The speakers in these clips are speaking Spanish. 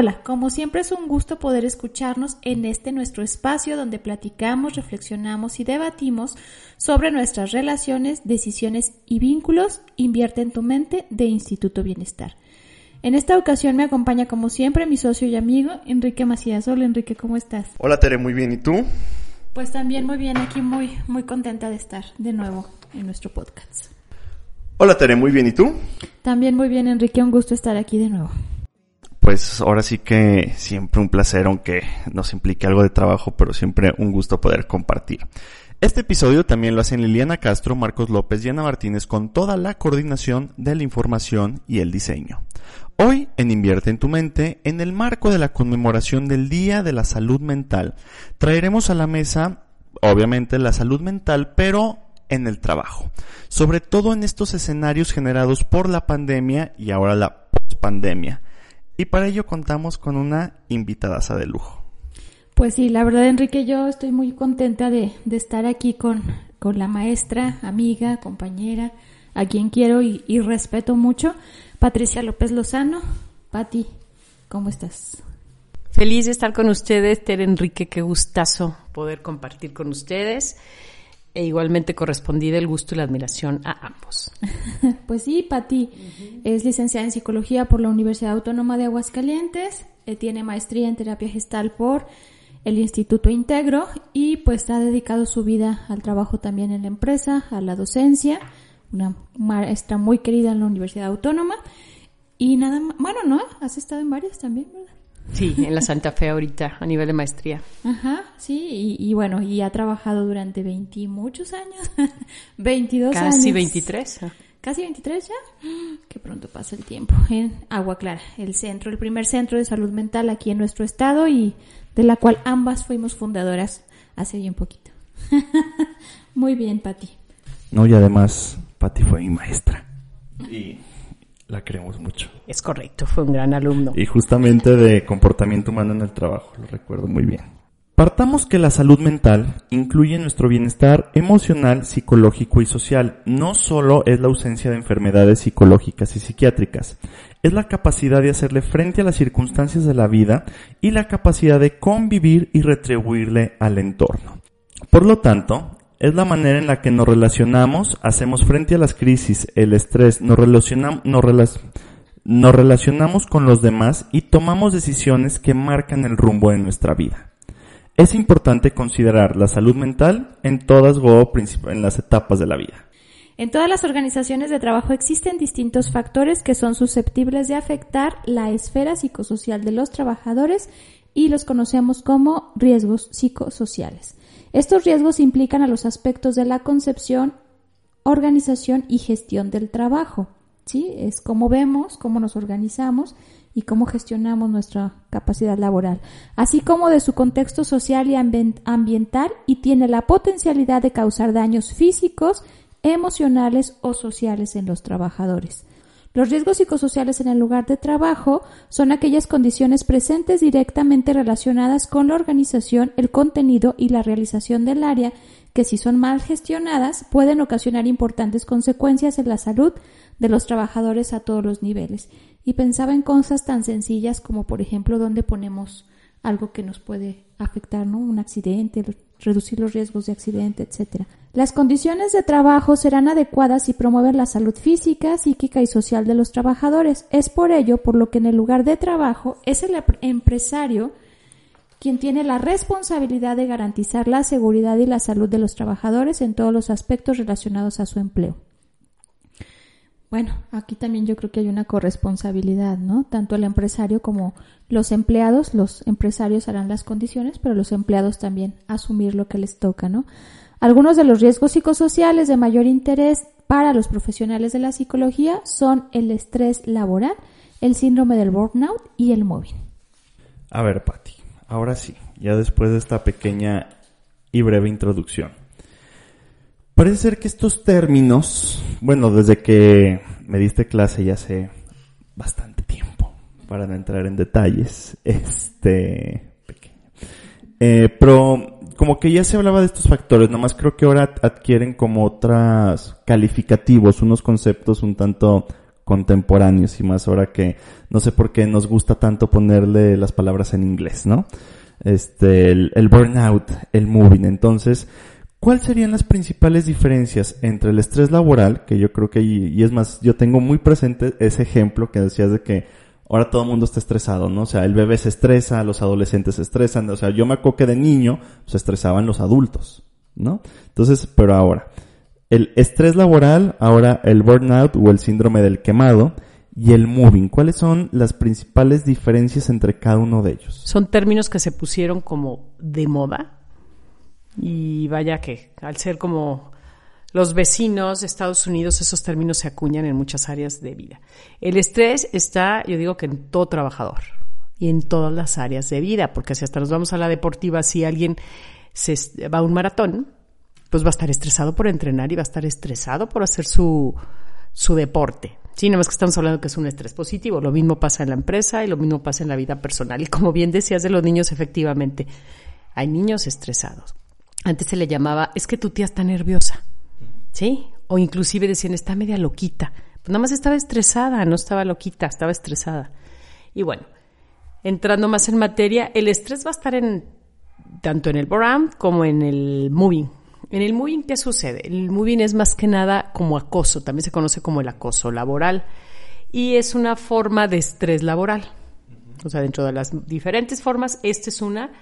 Hola, como siempre es un gusto poder escucharnos en este nuestro espacio donde platicamos, reflexionamos y debatimos sobre nuestras relaciones, decisiones y vínculos. Invierte en tu mente de Instituto Bienestar. En esta ocasión me acompaña como siempre mi socio y amigo Enrique Macías. Hola Enrique, ¿cómo estás? Hola Tere, muy bien, ¿y tú? Pues también muy bien, aquí muy, muy contenta de estar de nuevo en nuestro podcast. Hola Tere, muy bien, ¿y tú? También muy bien Enrique, un gusto estar aquí de nuevo pues ahora sí que siempre un placer, aunque nos implique algo de trabajo, pero siempre un gusto poder compartir. Este episodio también lo hacen Liliana Castro, Marcos López y Ana Martínez con toda la coordinación de la información y el diseño. Hoy en Invierte en tu mente, en el marco de la conmemoración del Día de la Salud Mental, traeremos a la mesa, obviamente, la salud mental, pero en el trabajo, sobre todo en estos escenarios generados por la pandemia y ahora la pospandemia y para ello contamos con una invitadaza de lujo. Pues sí, la verdad Enrique, yo estoy muy contenta de, estar aquí con, con, la maestra, amiga, compañera, a quien quiero y, y respeto mucho, Patricia López Lozano. Pati, ¿cómo estás? Feliz de estar con ustedes, Ter Enrique, qué gustazo poder compartir con ustedes e igualmente correspondida el gusto y la admiración a ambos. pues sí, Pati es licenciada en psicología por la Universidad Autónoma de Aguascalientes, eh, tiene maestría en terapia gestal por el Instituto Integro y pues ha dedicado su vida al trabajo también en la empresa, a la docencia, una maestra muy querida en la Universidad Autónoma y nada más, bueno, ¿no? Has estado en varias también, ¿verdad? Sí, en la Santa Fe ahorita, a nivel de maestría. Ajá, sí, y, bueno, y ha trabajado durante 20 muchos años, 22 años. Casi 23. Casi 23 ya. Qué pronto pasa el tiempo. En Agua Clara, el centro, el primer centro de salud mental aquí en nuestro estado y de la cual ambas fuimos fundadoras hace bien poquito. Muy bien, Pati. No, y además, Pati fue mi maestra. Y la queremos mucho. Es correcto, fue un gran alumno. Y justamente de comportamiento humano en el trabajo, lo recuerdo muy bien. Partamos que la salud mental incluye nuestro bienestar emocional, psicológico y social. No solo es la ausencia de enfermedades psicológicas y psiquiátricas, es la capacidad de hacerle frente a las circunstancias de la vida y la capacidad de convivir y retribuirle al entorno. Por lo tanto, es la manera en la que nos relacionamos, hacemos frente a las crisis, el estrés, nos, relacionamos, nos, relacionamos con los demás y tomamos decisiones que marcan el rumbo de nuestra vida. Es importante considerar la salud mental en todas Go en las etapas de la vida. En todas las organizaciones de trabajo existen distintos factores que son susceptibles de afectar la esfera psicosocial de los trabajadores y los conocemos como riesgos psicosociales. Estos riesgos implican a los aspectos de la concepción, organización y gestión del trabajo. ¿sí? Es cómo vemos, cómo nos organizamos y cómo gestionamos nuestra capacidad laboral, así como de su contexto social y ambiental y tiene la potencialidad de causar daños físicos, emocionales o sociales en los trabajadores. Los riesgos psicosociales en el lugar de trabajo son aquellas condiciones presentes directamente relacionadas con la organización, el contenido y la realización del área que si son mal gestionadas pueden ocasionar importantes consecuencias en la salud de los trabajadores a todos los niveles. Y pensaba en cosas tan sencillas como por ejemplo dónde ponemos algo que nos puede afectar, ¿no? Un accidente, reducir los riesgos de accidente, etcétera. Las condiciones de trabajo serán adecuadas y promueven la salud física, psíquica y social de los trabajadores. Es por ello por lo que en el lugar de trabajo es el empresario quien tiene la responsabilidad de garantizar la seguridad y la salud de los trabajadores en todos los aspectos relacionados a su empleo. Bueno, aquí también yo creo que hay una corresponsabilidad, ¿no? Tanto el empresario como los empleados, los empresarios harán las condiciones, pero los empleados también asumir lo que les toca, ¿no? Algunos de los riesgos psicosociales de mayor interés para los profesionales de la psicología son el estrés laboral, el síndrome del burnout y el móvil. A ver, Patti, ahora sí, ya después de esta pequeña y breve introducción. Parece ser que estos términos, bueno, desde que me diste clase ya hace bastante tiempo, para no entrar en detalles, este, pequeño. Eh, pero como que ya se hablaba de estos factores, nomás creo que ahora adquieren como otras calificativos, unos conceptos un tanto contemporáneos y más ahora que no sé por qué nos gusta tanto ponerle las palabras en inglés, ¿no? Este, el, burnout, el moving. Entonces, ¿cuáles serían las principales diferencias entre el estrés laboral, que yo creo que, y, es más, yo tengo muy presente ese ejemplo que decías de que ahora todo el mundo está estresado, ¿no? O sea, el bebé se estresa, los adolescentes se estresan, o sea, yo me acuerdo que de niño se estresaban los adultos, ¿no? Entonces, pero ahora, el estrés laboral, ahora el burnout o el síndrome del quemado y el moving. ¿Cuáles son las principales diferencias entre cada uno de ellos? Son términos que se pusieron como de moda y vaya que al ser como los vecinos de Estados Unidos, esos términos se acuñan en muchas áreas de vida. El estrés está, yo digo que en todo trabajador y en todas las áreas de vida, porque si hasta nos vamos a la deportiva, si alguien se va a un maratón, pues va a estar estresado por entrenar y va a estar estresado por hacer su, su deporte. Sí, nada más que estamos hablando que es un estrés positivo. Lo mismo pasa en la empresa y lo mismo pasa en la vida personal. Y como bien decías de los niños, efectivamente, hay niños estresados. Antes se le llamaba, es que tu tía está nerviosa. ¿Sí? O inclusive decían, está media loquita. Pues nada más estaba estresada, no estaba loquita, estaba estresada. Y bueno, entrando más en materia, el estrés va a estar en tanto en el brand como en el moving, en el moving, ¿qué sucede? El moving es más que nada como acoso, también se conoce como el acoso laboral y es una forma de estrés laboral. O sea, dentro de las diferentes formas, esta es una.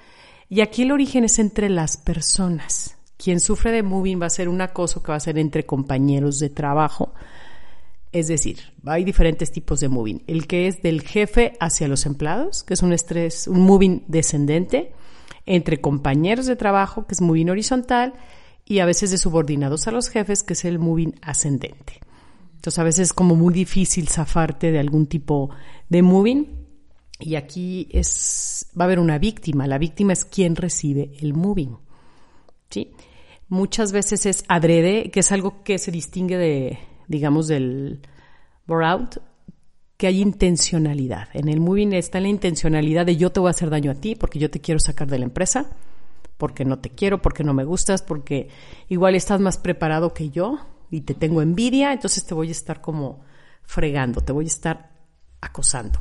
Y aquí el origen es entre las personas. Quien sufre de moving va a ser un acoso que va a ser entre compañeros de trabajo. Es decir, hay diferentes tipos de moving. El que es del jefe hacia los empleados, que es un estrés, un moving descendente, entre compañeros de trabajo, que es moving horizontal, y a veces de subordinados a los jefes, que es el moving ascendente. Entonces a veces es como muy difícil zafarte de algún tipo de moving y aquí es va a haber una víctima, la víctima es quien recibe el moving. ¿Sí? Muchas veces es adrede, que es algo que se distingue de digamos del bore que hay intencionalidad. En el moving está la intencionalidad de yo te voy a hacer daño a ti porque yo te quiero sacar de la empresa porque no te quiero, porque no me gustas, porque igual estás más preparado que yo y te tengo envidia, entonces te voy a estar como fregando, te voy a estar acosando.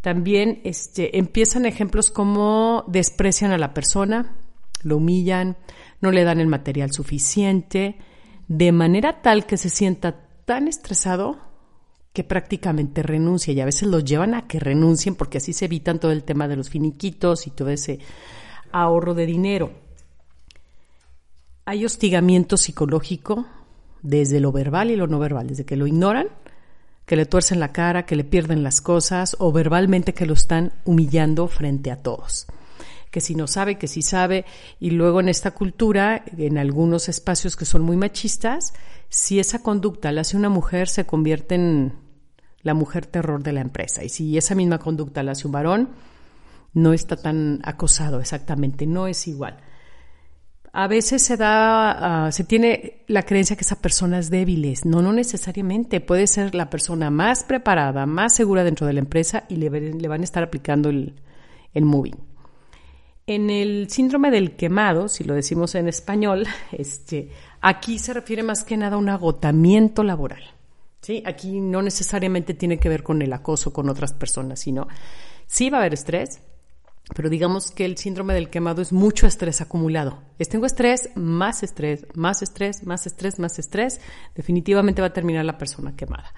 También este, empiezan ejemplos como desprecian a la persona, lo humillan, no le dan el material suficiente, de manera tal que se sienta tan estresado que prácticamente renuncia y a veces los llevan a que renuncien porque así se evitan todo el tema de los finiquitos y todo ese ahorro de dinero. Hay hostigamiento psicológico desde lo verbal y lo no verbal, desde que lo ignoran, que le tuercen la cara, que le pierden las cosas o verbalmente que lo están humillando frente a todos. Que si no sabe, que si sabe. Y luego en esta cultura, en algunos espacios que son muy machistas, si esa conducta la hace una mujer, se convierte en la mujer terror de la empresa. Y si esa misma conducta la hace un varón, no está tan acosado exactamente, no es igual. A veces se da, ah, se tiene la creencia que esa persona es débil, no, no necesariamente, puede ser la persona más preparada, más segura dentro de la empresa y le, le van a estar aplicando el, el moving. En el síndrome del quemado, si lo decimos en español, este, aquí se refiere más que nada a un agotamiento laboral. ¿sí? Aquí no necesariamente tiene que ver con el acoso con otras personas, sino sí va a haber estrés, pero digamos que el síndrome del quemado es mucho estrés acumulado. Es tengo estrés, más estrés, más estrés, más estrés, más estrés, definitivamente va a terminar la persona quemada.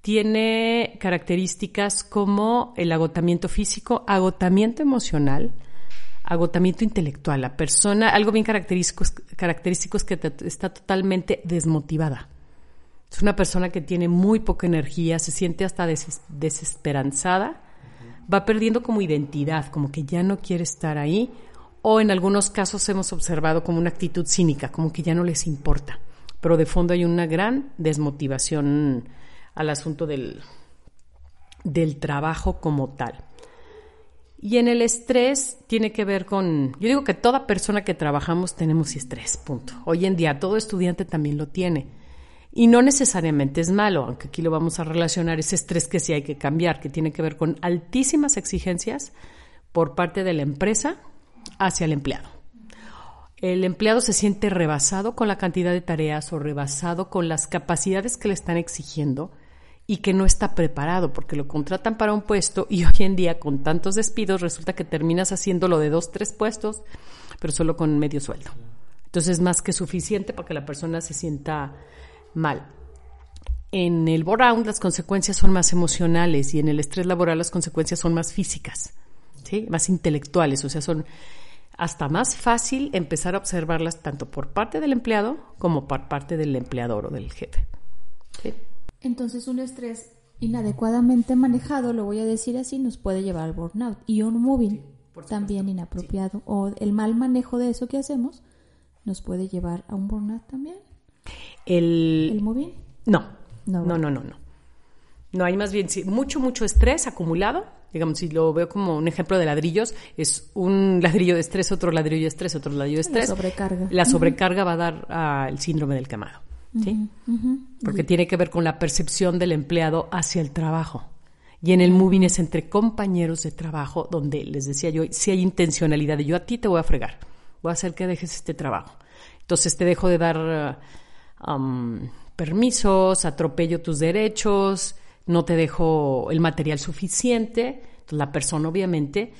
Tiene características como el agotamiento físico, agotamiento emocional, agotamiento intelectual. La persona, algo bien característico, característico es que está totalmente desmotivada. Es una persona que tiene muy poca energía, se siente hasta desesperanzada, va perdiendo como identidad, como que ya no quiere estar ahí, o en algunos casos hemos observado como una actitud cínica, como que ya no les importa. Pero de fondo hay una gran desmotivación al asunto del, del trabajo como tal. Y en el estrés tiene que ver con, yo digo que toda persona que trabajamos tenemos estrés, punto. Hoy en día todo estudiante también lo tiene. Y no necesariamente es malo, aunque aquí lo vamos a relacionar, ese estrés que sí hay que cambiar, que tiene que ver con altísimas exigencias por parte de la empresa hacia el empleado. El empleado se siente rebasado con la cantidad de tareas o rebasado con las capacidades que le están exigiendo y que no está preparado porque lo contratan para un puesto y hoy en día con tantos despidos resulta que terminas haciéndolo de dos, tres puestos, pero solo con medio sueldo. Entonces es más que suficiente para que la persona se sienta mal. En el burnout las consecuencias son más emocionales y en el estrés laboral las consecuencias son más físicas, ¿sí? más intelectuales, o sea, son hasta más fácil empezar a observarlas tanto por parte del empleado como por parte del empleador o del jefe. ¿sí? Entonces un estrés inadecuadamente manejado, lo voy a decir así, nos puede llevar al burnout. Y un móvil también inapropiado o el mal manejo de eso que hacemos nos puede llevar a un burnout también. El, ¿El móvil? No. No, no, no, no, no. hay más bien mucho, mucho estrés acumulado. Digamos, si lo veo como un ejemplo de ladrillos, es un ladrillo de estrés, otro ladrillo de estrés, otro ladrillo de estrés. La sobrecarga. La sobrecarga va a dar al síndrome del quemado. ¿sí? Porque tiene que ver con la percepción del empleado hacia el trabajo. Y en el moving es entre compañeros de trabajo, donde les decía yo, si hay intencionalidad de yo a ti te voy a fregar, voy a hacer que dejes este trabajo. Entonces te dejo de dar um, permisos, atropello tus derechos, no te dejo el material suficiente. Entonces la persona obviamente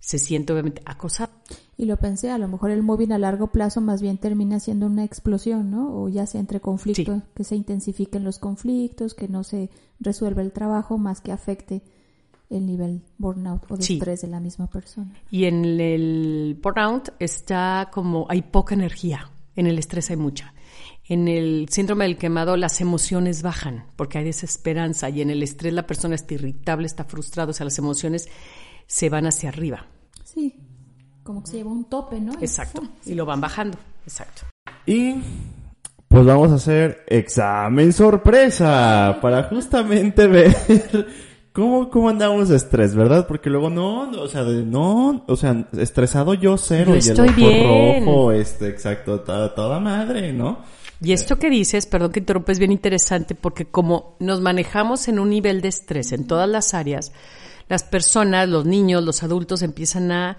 se siente obviamente acosada. Y lo pensé, a lo mejor el móvil a largo plazo más bien termina siendo una explosión, ¿no? O ya sea entre conflictos, que se intensifiquen los conflictos, que no se resuelva el trabajo, más que afecte el nivel burnout o de estrés de la misma persona. Y en el burnout está como hay poca energía, en el estrés hay mucha. En el síndrome del quemado las emociones bajan porque hay desesperanza y en el estrés la persona está irritable, está frustrada, o sea, las emociones se van hacia arriba. Sí, como que se lleva un tope, ¿no? Exacto, y lo van bajando, exacto. Y pues vamos a hacer examen sorpresa para justamente ver cómo, cómo andamos de estrés, ¿verdad? Porque luego no, o sea, no, o sea, estresado yo cero y el ojo rojo, este, exacto, toda, toda madre, ¿no? Y esto que dices, perdón que interrumpa, es bien interesante porque como nos manejamos en un nivel de estrés en todas las áreas, las personas, los niños, los adultos empiezan a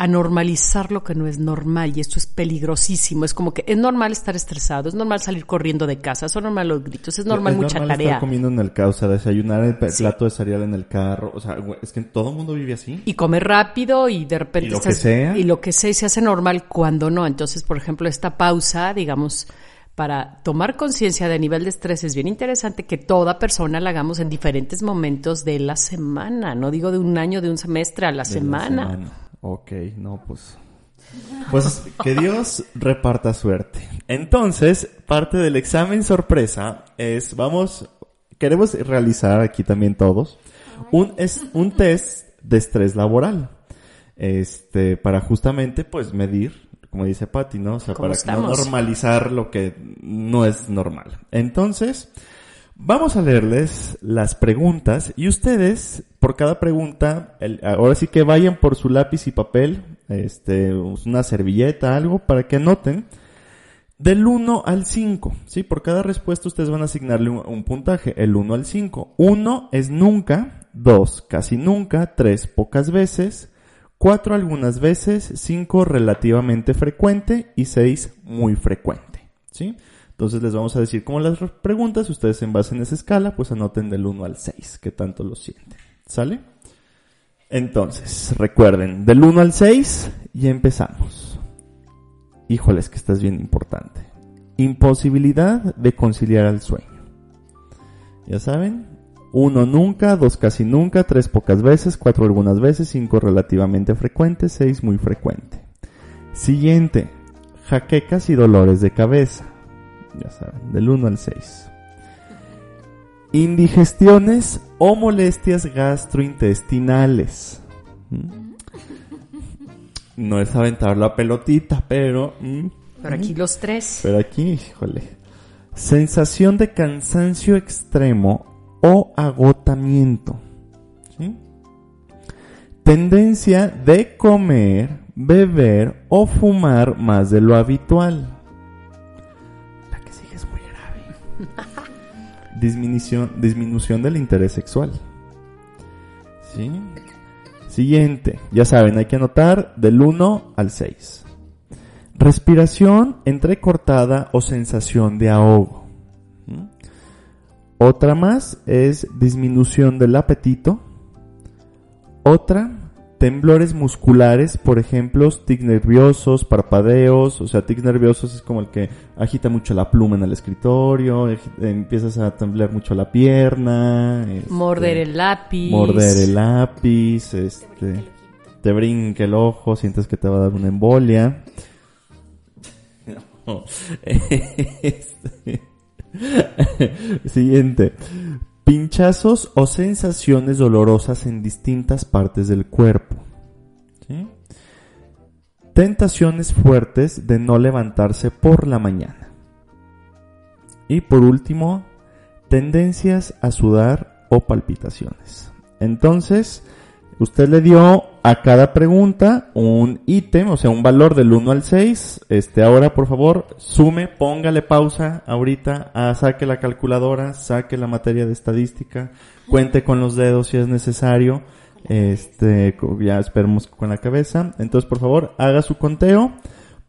a normalizar lo que no es normal y esto es peligrosísimo. Es como que es normal estar estresado, es normal salir corriendo de casa, es normal los gritos, es normal mucha normal tarea. Estar comiendo en el carro, o sea, desayunar el plato de cereal en el carro, o sea, es que todo el mundo vive así. Y comer rápido y de repente... Y lo que sea. Y lo que sea se hace normal cuando no. Entonces, por ejemplo, esta pausa, digamos, para tomar conciencia de nivel de estrés es bien interesante que toda persona la hagamos en diferentes momentos de la semana, no digo de un año, de un semestre a la semana. Ok, no, pues. Pues que Dios reparta suerte. Entonces, parte del examen sorpresa es, vamos, queremos realizar aquí también todos un, es, un test de estrés laboral. Este, para justamente, pues, medir, como dice Patti, ¿no? O sea, para no normalizar lo que no es normal. Entonces, Vamos a leerles las preguntas y ustedes, por cada pregunta, ahora sí que vayan por su lápiz y papel, este, una servilleta, algo, para que anoten del 1 al 5. ¿sí? Por cada respuesta ustedes van a asignarle un, puntaje, el 1 al 5. 1 es nunca, 2 casi nunca, 3 pocas veces, 4 algunas veces, 5 relativamente frecuente y 6 muy frecuente. ¿sí? Entonces les vamos a decir cómo las preguntas, ustedes en base en esa escala, pues anoten del 1 al 6, que tanto lo sienten. ¿Sale? Entonces, recuerden, del 1 al 6 y empezamos. Híjoles, que estás bien importante. Imposibilidad de conciliar el sueño. Ya saben, uno nunca, dos casi nunca, tres pocas veces, cuatro algunas veces, cinco relativamente frecuente, seis muy frecuente. Siguiente, jaquecas y dolores de cabeza. Ya saben, del 1 al 6. Indigestiones o molestias gastrointestinales. ¿Mm? No es aventar la pelotita, pero... ¿mm? Pero aquí los tres. Pero aquí, híjole. Sensación de cansancio extremo o agotamiento. ¿sí? Tendencia de comer, beber o fumar más de lo habitual. Disminución, disminución del interés sexual. ¿Sí? Siguiente. Ya saben, hay que anotar del 1 al 6. Respiración entrecortada o sensación de ahogo. ¿Mm? Otra más es disminución del apetito. Otra, temblores musculares, por ejemplo, tics nerviosos, parpadeos, o sea, tics nerviosos es como el que agita mucho la pluma en el escritorio, empiezas a temblar mucho la pierna. este, Morder el lápiz. morder el lápiz, este, te brinca el ojo, sientes que te va a dar una embolia. No. Este. Siguiente. Pinchazos o sensaciones dolorosas en distintas partes del cuerpo. Tentaciones fuertes de no levantarse por la mañana. Y por último, tendencias a sudar o palpitaciones. Entonces, usted le dio a cada pregunta un ítem, o sea, un valor del 1 al 6. Este, ahora, por favor, sume, póngale pausa ahorita, ah, saque la calculadora, saque la materia de estadística, cuente con los dedos si es necesario. Este, ya esperemos con la cabeza. Entonces, por favor, haga su conteo,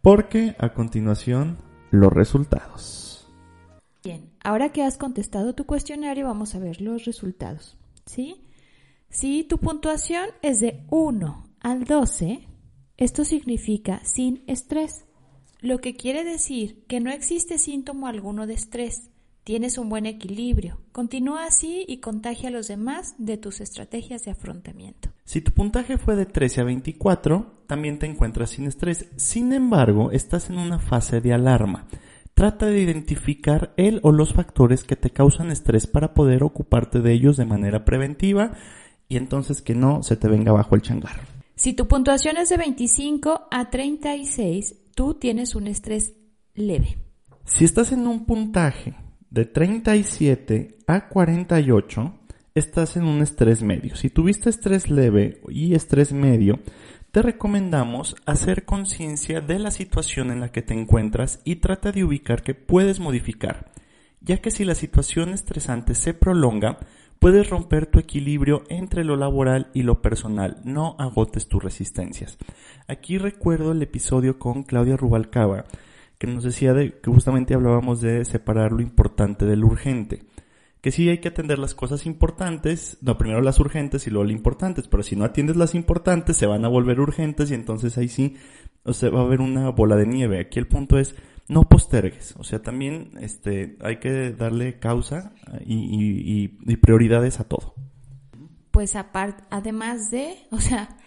porque a continuación, los resultados. Bien, ahora que has contestado tu cuestionario, vamos a ver los resultados. ¿Sí? Si tu puntuación es de 1 al 12, esto significa sin estrés, lo que quiere decir que no existe síntoma alguno de estrés. Tienes un buen equilibrio. Continúa así y contagia a los demás de tus estrategias de afrontamiento. Si tu puntaje fue de 13 a 24, también te encuentras sin estrés. Sin embargo, estás en una fase de alarma. Trata de identificar el o los factores que te causan estrés para poder ocuparte de ellos de manera preventiva y entonces que no se te venga bajo el changar. Si tu puntuación es de 25 a 36, tú tienes un estrés leve. Si estás en un puntaje de 37 a 48, estás en un estrés medio. Si tuviste estrés leve y estrés medio, te recomendamos hacer conciencia de la situación en la que te encuentras y trata de ubicar que puedes modificar, ya que si la situación estresante se prolonga, puedes romper tu equilibrio entre lo laboral y lo personal. No agotes tus resistencias. Aquí recuerdo el episodio con Claudia Rubalcaba, que nos decía de que justamente hablábamos de separar lo importante de lo urgente. Que sí hay que atender las cosas importantes, no primero las urgentes y luego las importantes, pero si no atiendes las importantes se van a volver urgentes y entonces ahí sí, va a haber una bola de nieve. Aquí el punto es no postergues, o sea, también este hay que darle causa y, y- y- y prioridades a todo. Pues aparte, además de, o sea,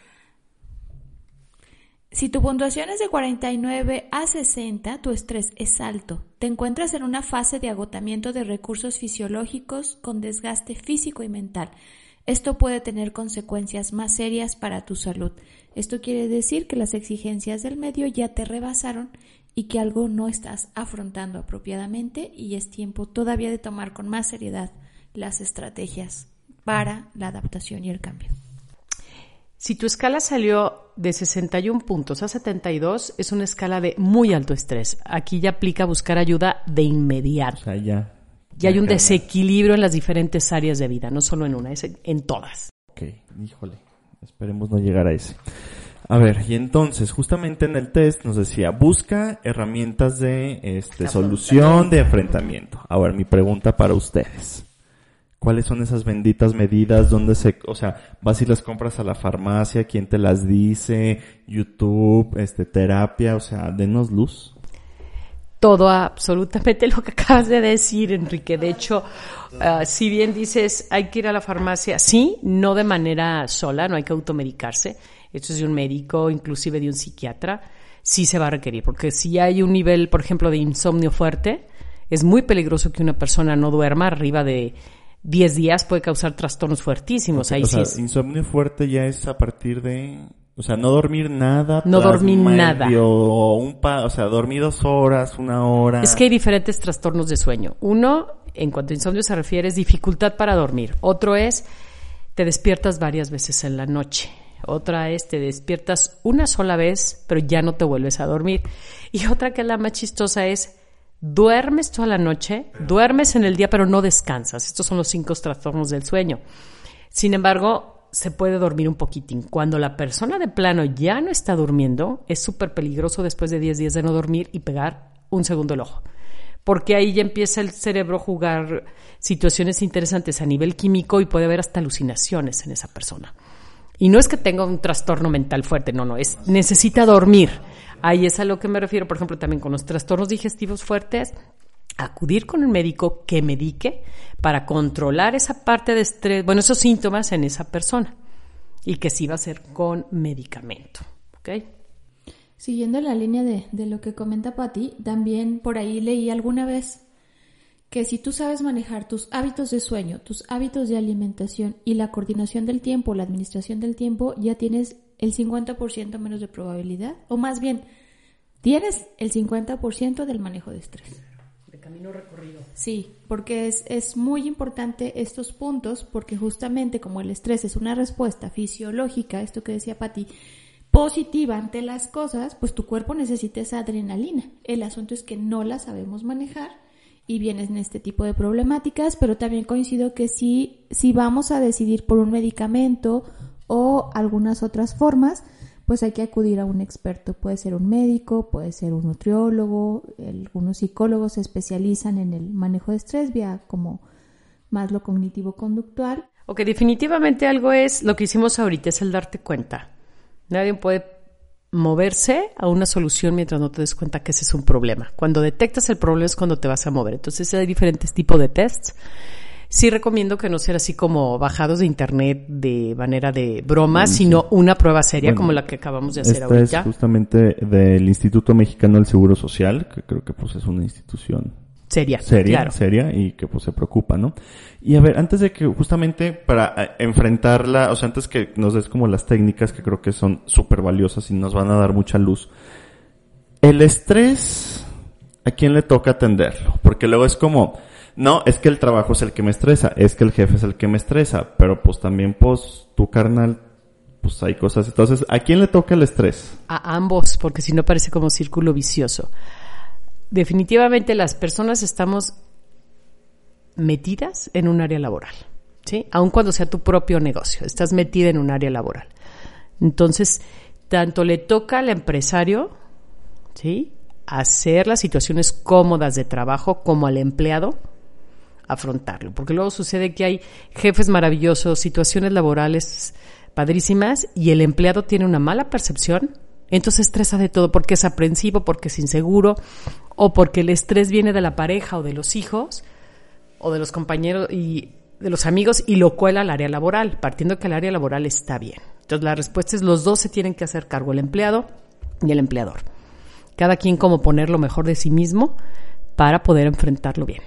si tu puntuación es de 49 a 60, tu estrés es alto. Te encuentras en una fase de agotamiento de recursos fisiológicos con desgaste físico y mental. Esto puede tener consecuencias más serias para tu salud. Esto quiere decir que las exigencias del medio ya te rebasaron y que algo no estás afrontando apropiadamente y es tiempo todavía de tomar con más seriedad las estrategias para la adaptación y el cambio. Si tu escala salió de 61 puntos a 72, es una escala de muy alto estrés. Aquí ya aplica buscar ayuda de O inmediato. sea, ya. Y hay un ya desequilibrio en las diferentes áreas de vida, no solo en una, es en- en todas. Ok, híjole, esperemos no llegar a ese. A ver, y entonces, justamente en el test nos decía, busca herramientas de este, solución, de enfrentamiento. Ahora, mi pregunta para ustedes. ¿Cuáles son esas benditas medidas? ¿Dónde se, o sea, vas y las compras a la farmacia? ¿Quién te las dice? YouTube, este, terapia, o sea, denos luz. Todo, absolutamente lo que acabas de decir, Enrique. De hecho, ah, si bien dices hay que ir a la farmacia, sí, no de manera sola, no hay que automedicarse. Esto es de un médico, inclusive de un psiquiatra, sí se va a requerir, porque si hay un nivel, por ejemplo, de insomnio fuerte, es muy peligroso que una persona no duerma arriba de 10 días puede causar trastornos fuertísimos. Ahí o sí sea, es. insomnio fuerte ya es a partir de, o sea, no dormir nada. No dormir nada. O un pa, o sea, dormir dos horas, una hora. Es que hay diferentes trastornos de sueño. Uno, en cuanto a insomnio se refiere, es dificultad para dormir. Otro es, te despiertas varias veces en la noche. Otra es, te despiertas una sola vez, pero ya no te vuelves a dormir. Y otra que es la más chistosa es, duermes toda la noche, duermes en el día, pero no descansas. Estos son los cinco trastornos del sueño. Sin embargo, se puede dormir un poquitín. Cuando la persona de plano ya no está durmiendo, es súper peligroso después de 10 días de no dormir y pegar un segundo el ojo. Porque ahí ya empieza el cerebro a jugar situaciones interesantes a nivel químico y puede haber hasta alucinaciones en esa persona. Y no es que tenga un trastorno mental fuerte, no, no, es necesita dormir. Ahí es a lo que me refiero, por ejemplo, también con los trastornos digestivos fuertes, acudir con el médico que medique para controlar esa parte de estrés, bueno, esos síntomas en esa persona y que sí va a ser con medicamento. ¿ok? Siguiendo la línea de, de lo que comenta Patti, también por ahí leí alguna vez que si tú sabes manejar tus hábitos de sueño, tus hábitos de alimentación y la coordinación del tiempo, la administración del tiempo, ya tienes el 50% menos de probabilidad, o más bien, tienes el 50% del manejo de estrés. De camino recorrido. Sí, porque es, es muy importante estos puntos, porque justamente como el estrés es una respuesta fisiológica, esto que decía Patti, positiva ante las cosas, pues tu cuerpo necesita esa adrenalina. El asunto es que no la sabemos manejar y vienes en este tipo de problemáticas, pero también coincido que sí, si vamos a decidir por un medicamento o algunas otras formas, pues hay que acudir a un experto. Puede ser un médico, puede ser un nutriólogo, algunos psicólogos se especializan en el manejo de estrés vía como más lo cognitivo-conductual. Ok, definitivamente algo es, lo que hicimos ahorita es el darte cuenta. Nadie puede moverse a una solución mientras no te des cuenta que ese es un problema. Cuando detectas el problema es cuando te vas a mover. Entonces hay diferentes tipos de tests. Sí recomiendo que no sea así como bajados de internet de manera de broma, sino una prueba seria Bueno, como la que acabamos de hacer Esta ahorita. es justamente del Instituto Mexicano del Seguro Social, que creo que pues es una institución Seria, seria, claro. seria y que pues se preocupa, ¿no? Y a ver, antes de que justamente para eh, enfrentarla, o sea, antes que nos des como las técnicas que creo que son súper valiosas y nos van a dar mucha luz. El estrés, ¿a quién le toca atenderlo? Porque luego es como, no, es que el trabajo es el que me estresa, es que el jefe es el que me estresa, pero pues también pues tu carnal, pues hay cosas. Entonces, ¿a quién le toca el estrés? A ambos, porque si no parece como círculo vicioso. Definitivamente las personas estamos metidas en un área laboral, ¿sí? Aun cuando sea tu propio negocio, estás metida en un área laboral. Entonces, tanto le toca al empresario, ¿sí? Hacer las situaciones cómodas de trabajo como al empleado afrontarlo, porque luego sucede que hay jefes maravillosos, situaciones laborales padrísimas y el empleado tiene una mala percepción, entonces estresa de todo porque es aprensivo, porque es inseguro o porque el estrés viene de la pareja o de los hijos o de los compañeros y de los amigos y lo cuela al área laboral, partiendo que el área laboral está bien. Entonces la respuesta es los dos se tienen que hacer cargo, el empleado y el empleador. Cada quien como poner lo mejor de sí mismo para poder enfrentarlo bien.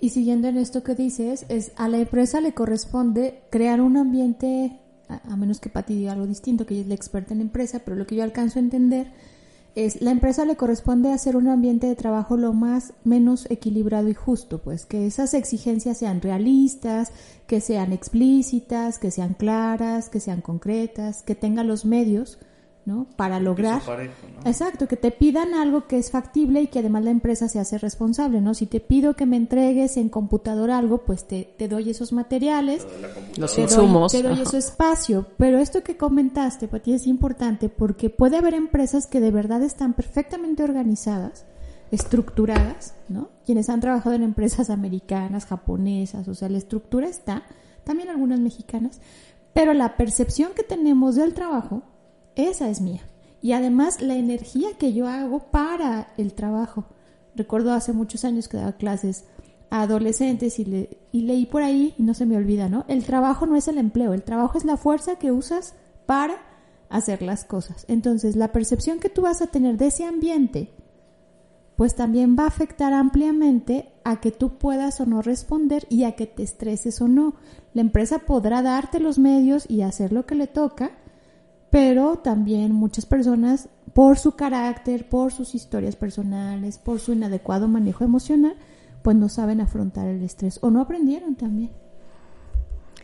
Y siguiendo en esto que dices, es a la empresa le corresponde crear un ambiente, a, menos que Pati diga algo distinto, que ella es la experta en empresa, pero lo que yo alcanzo a entender es la empresa le corresponde hacer un ambiente de trabajo lo más menos equilibrado y justo, pues que esas exigencias sean realistas, que sean explícitas, que sean claras, que sean concretas, que tengan los medios, ¿no? Para lograr. Exacto, que te pidan algo que es factible y que además la empresa se hace responsable, ¿no? Si te pido que me entregues en computadora algo, pues te, te doy esos materiales, Los insumos. te doy ese espacio. Pero esto que comentaste, Pati, es importante porque puede haber empresas que de verdad están perfectamente organizadas, estructuradas, ¿no? Quienes han trabajado en empresas americanas, japonesas, o sea, la estructura está, también algunas mexicanas, pero la percepción que tenemos del trabajo, esa es mía. Y además la energía que yo hago para el trabajo. Recuerdo hace muchos años que daba clases a adolescentes y, le, y leí por ahí, y no se me olvida, ¿no? El trabajo no es el empleo, el trabajo es la fuerza que usas para hacer las cosas. Entonces, la percepción que tú vas a tener de ese ambiente, pues también va a afectar ampliamente a que tú puedas o no responder y a que te estreses o no. La empresa podrá darte los medios y hacer lo que le toca, pero también muchas personas, por su carácter, por sus historias personales, por su inadecuado manejo emocional, pues no saben afrontar el estrés o no aprendieron también.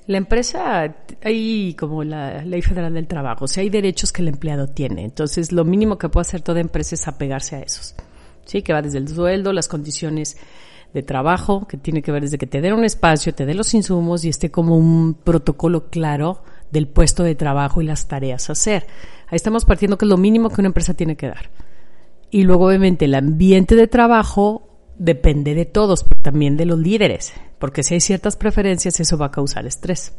La empresa, hay como la ley federal del trabajo, o sea, hay derechos que el empleado tiene. Entonces, lo mínimo que puede hacer toda empresa es apegarse a esos. Sí, que va desde el sueldo, las condiciones de trabajo, que tiene que ver desde que te den un espacio, te den los insumos y esté como un protocolo claro del puesto de trabajo y las tareas a hacer. Ahí estamos partiendo que es lo mínimo que una empresa tiene que dar. Y luego, obviamente, el ambiente de trabajo depende de todos, pero también de los líderes, porque si hay ciertas preferencias, eso va a causar estrés.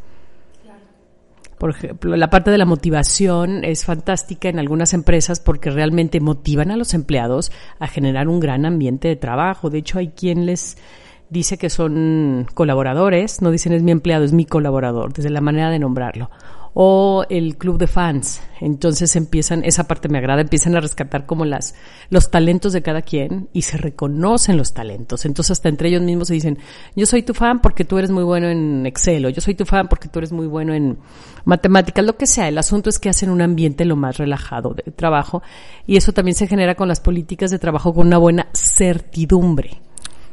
Por ejemplo, la parte de la motivación es fantástica en algunas empresas porque realmente motivan a los empleados a generar un gran ambiente de trabajo. De hecho, hay quien les dice que son colaboradores, no dicen es mi empleado, es mi colaborador, desde la manera de nombrarlo o el club de fans. Entonces empiezan, esa parte me agrada, empiezan a rescatar como las, los talentos de cada quien y se reconocen los talentos. Entonces hasta entre ellos mismos se dicen, yo soy tu fan porque tú eres muy bueno en Excel o yo soy tu fan porque tú eres muy bueno en matemáticas, lo que sea. El asunto es que hacen un ambiente lo más relajado de trabajo y eso también se genera con las políticas de trabajo con una buena certidumbre.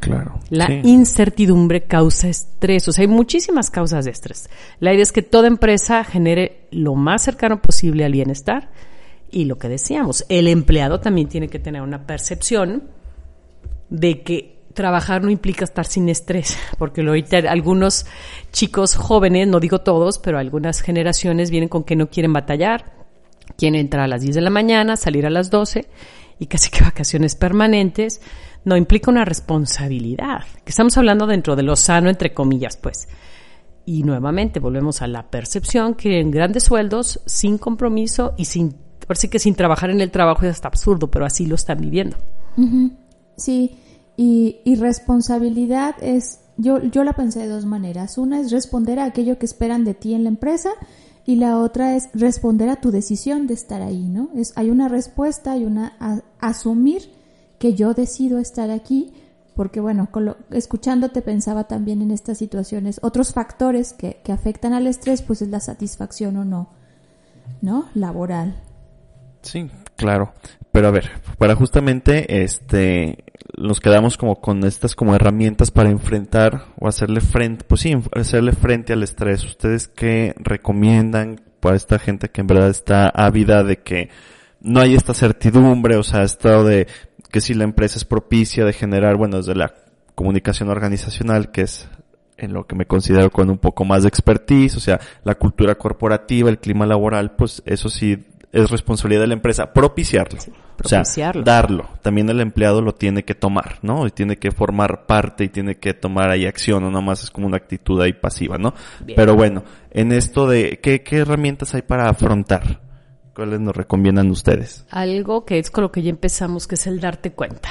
Claro. La incertidumbre causa estrés. O sea, hay muchísimas causas de estrés. La idea es que toda empresa genere lo más cercano posible al bienestar. Y lo que decíamos, el empleado también tiene que tener una percepción de que trabajar no implica estar sin estrés, porque ahorita algunos chicos jóvenes, no digo todos, pero algunas generaciones vienen con que no quieren batallar, quieren entrar a las 10 de la mañana, salir a las 12 y casi que vacaciones permanentes no implica una responsabilidad, que estamos hablando dentro de lo sano, entre comillas, pues. Y nuevamente volvemos a la percepción que en grandes sueldos, sin compromiso y sin, parece que sin trabajar en el trabajo es hasta absurdo, pero así lo están viviendo. Sí, y, y, responsabilidad es, yo, yo la pensé de dos maneras. Una es responder a aquello que esperan de ti en la empresa y la otra es responder a tu decisión de estar ahí, ¿no? Es, hay una respuesta, hay una asumir que yo decido estar aquí, porque bueno, escuchándote pensaba también en estas situaciones, otros factores que, que afectan al estrés, pues es la satisfacción o no, ¿no? Laboral. Sí, claro. Pero a ver, para justamente este nos quedamos como con estas como herramientas para enfrentar o hacerle frente, pues sí, hacerle frente al estrés. ¿Ustedes qué recomiendan para esta gente que en verdad está ávida de que no hay esta certidumbre, o sea, estado de que si la empresa es propicia de generar, bueno, desde la comunicación organizacional, que es en lo que me considero con un poco más de expertise, o sea, la cultura corporativa, el clima laboral, pues eso sí es responsabilidad de la empresa propiciarlo. O sea, darlo. También el empleado lo tiene que tomar, ¿no? Y tiene que formar parte y tiene que tomar ahí acción, no nomás es como una actitud ahí pasiva, ¿no? Pero bueno, en esto de, ¿qué, ¿qué herramientas hay para afrontar? ¿Cuáles nos recomiendan ustedes? Algo que es con lo que ya empezamos, que es el darte cuenta.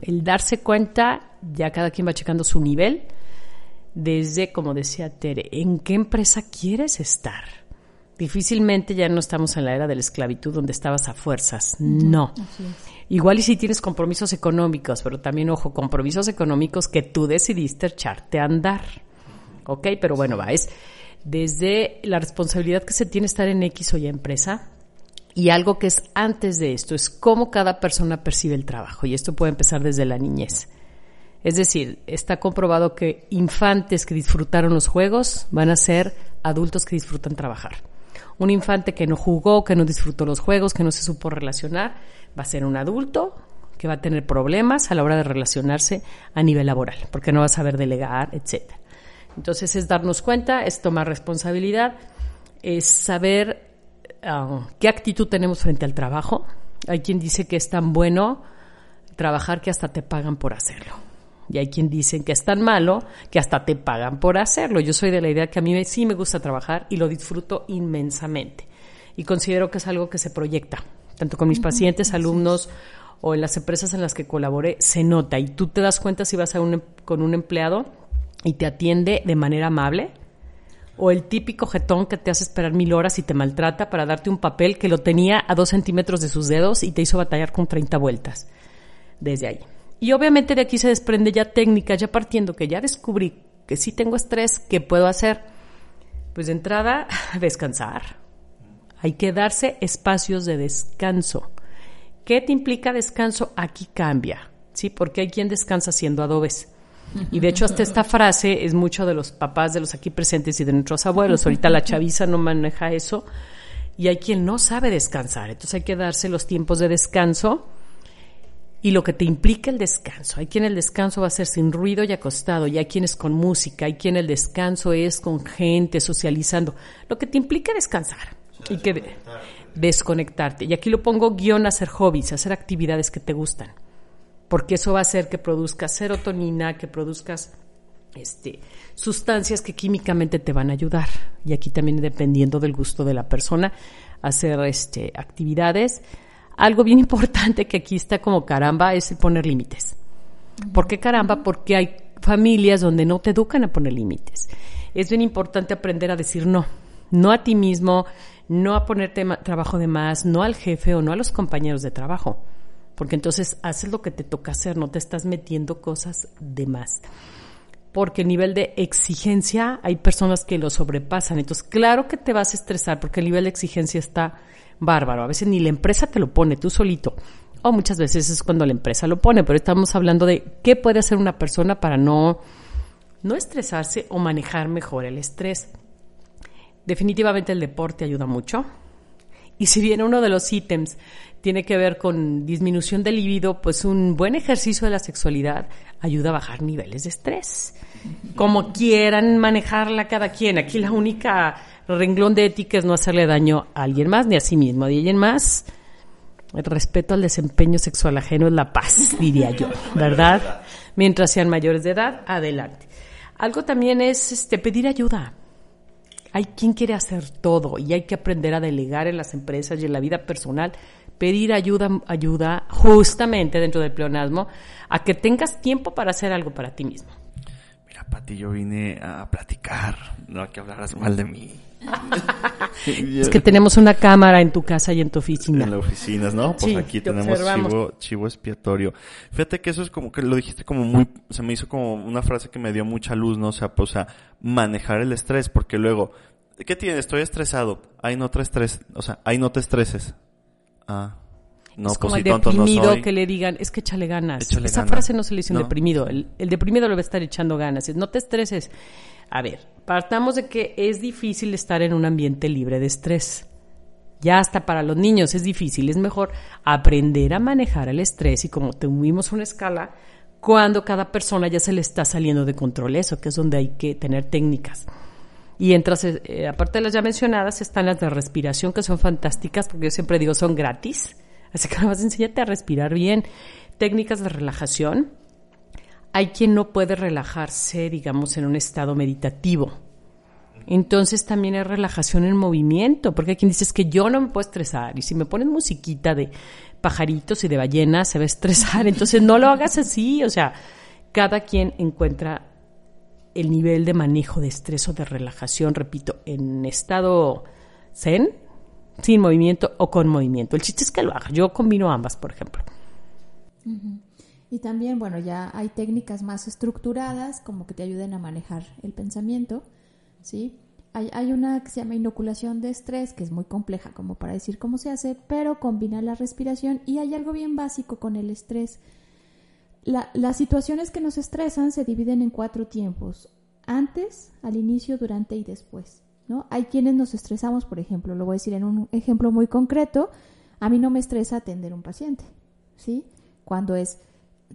El darse cuenta, ya cada quien va checando su nivel, desde, como decía Tere, ¿en qué empresa quieres estar? Difícilmente ya no estamos en la era de la esclavitud donde estabas a fuerzas. No. Igual y si tienes compromisos económicos, pero también, ojo, compromisos económicos que tú decidiste echarte a andar. ¿Ok? Pero bueno, va, es desde la responsabilidad que se tiene estar en X o Y empresa, y algo que es antes de esto es cómo cada persona percibe el trabajo. Y esto puede empezar desde la niñez. Es decir, está comprobado que infantes que disfrutaron los juegos van a ser adultos que disfrutan trabajar. Un infante que no jugó, que no disfrutó los juegos, que no se supo relacionar, va a ser un adulto que va a tener problemas a la hora de relacionarse a nivel laboral, porque no va a saber delegar, etc. Entonces es darnos cuenta, es tomar responsabilidad, es saber Ah, qué actitud tenemos frente al trabajo. Hay quien dice que es tan bueno trabajar que hasta te pagan por hacerlo. Y hay quien dicen que es tan malo que hasta te pagan por hacerlo. Yo soy de la idea que a mí sí me gusta trabajar y lo disfruto inmensamente. Y considero que es algo que se proyecta, tanto con mis pacientes, alumnos o en las empresas en las que colaboré, se nota. Y tú te das cuenta si vas a un, em, con un empleado y te atiende de manera amable, o el típico jetón que te hace esperar mil horas y te maltrata para darte un papel que lo tenía a dos centímetros de sus dedos y te hizo batallar con 30 vueltas desde ahí. Y obviamente de aquí se desprende ya técnica, ya partiendo que ya descubrí que sí tengo estrés, ¿qué puedo hacer? Pues de entrada, descansar. Hay que darse espacios de descanso. ¿Qué te implica descanso? Aquí cambia, ¿sí? Porque hay quien descansa haciendo adobes y de hecho, hasta esta frase es mucho de los papás de los aquí presentes y de nuestros abuelos. Ahorita la chaviza no maneja eso. Y hay quien no sabe descansar. Entonces hay que darse los tiempos de descanso y lo que te implica el descanso. Hay quien el descanso va a ser sin ruido y acostado, y hay quienes con música, hay quien el descanso es con gente, socializando. Lo que te implica descansar y que desconectarte. Y aquí lo pongo guion hacer hobbies, hacer actividades que te gustan porque eso va a hacer que produzcas serotonina, que produzcas este, sustancias que químicamente te van a ayudar. Y aquí también dependiendo del gusto de la persona, hacer este, actividades. Algo bien importante que aquí está como caramba es el poner límites. ¿Por qué caramba? Porque hay familias donde no te educan a poner límites. Es bien importante aprender a decir no. No a ti mismo, no a ponerte trabajo de más, no al jefe o no a los compañeros de trabajo porque entonces haces lo que te toca hacer, no te estás metiendo cosas de más. Porque el nivel de exigencia hay personas que lo sobrepasan. Entonces, claro que te vas a estresar porque el nivel de exigencia está bárbaro. A veces ni la empresa te lo pone, tú solito. O muchas veces es cuando la empresa lo pone, pero estamos hablando de qué puede hacer una persona para no, no estresarse o manejar mejor el estrés. Definitivamente el deporte ayuda mucho. Y si bien uno de los ítems tiene que ver con disminución del libido, pues un buen ejercicio de la sexualidad ayuda a bajar niveles de estrés. Como quieran manejarla cada quien. Aquí la única renglón de ética es no hacerle daño a alguien más ni a sí mismo. De alguien más, el respeto al desempeño sexual ajeno es la paz, diría yo, ¿verdad? Mientras sean mayores de edad, adelante. Algo también es este, pedir ayuda. Hay quien quiere hacer todo y hay que aprender a delegar en las empresas y en la vida personal pedir ayuda, ayuda justamente dentro del pleonasmo, a que tengas tiempo para hacer algo para ti mismo. Mira, Pati, yo vine a platicar, no a que hablaras mal de mí. es que tenemos una cámara en tu casa y en tu oficina. En las oficinas, ¿no? Pues aquí tenemos chivo, chivo expiatorio. Fíjate que eso es como que lo dijiste como muy, se me hizo como una frase que me dio mucha luz, ¿no? O sea, pues, o sea, manejar el estrés, porque luego, ¿qué tienes? Estoy estresado. Ahí no te estrés, o sea, ahí no te estreses. Ah. No, es pues como el deprimido que le digan, es que échale ganas. Esa frase no se le dice un deprimido. El, deprimido le va a estar echando ganas. no te estreses. A ver, partamos de que es difícil estar en un ambiente libre de estrés. Ya hasta para los niños es difícil. Es mejor aprender a manejar el estrés y como tuvimos una escala, cuando cada persona ya se le está saliendo de control eso, que es donde hay que tener técnicas. Y entras, eh, aparte de las ya mencionadas, están las de respiración, que son fantásticas, porque yo siempre digo, son gratis. Así que nada más enséñate a respirar bien. Técnicas de relajación. Hay quien no puede relajarse, digamos, en un estado meditativo. Entonces también hay relajación en movimiento, porque hay quien dice que yo no me puedo estresar. Y si me ponen musiquita de pajaritos y de ballenas, se va a estresar. Entonces no lo hagas así. O sea, cada quien encuentra el nivel de manejo de estrés o de relajación, repito, en estado zen, sin movimiento o con movimiento. El chiste es que lo haga. Yo combino ambas, por ejemplo. Y también, bueno, ya hay técnicas más estructuradas como que te ayuden a manejar el pensamiento, ¿sí? Hay, hay, una que se llama inoculación de estrés, que es muy compleja como para decir cómo se hace, pero combina la respiración y hay algo bien básico con el estrés las situaciones que nos estresan se dividen en cuatro tiempos, antes, al inicio, durante y después. ¿no? Hay quienes nos estresamos, por ejemplo, lo voy a decir en un ejemplo muy concreto, a mí no me estresa atender un paciente, ¿sí? Cuando es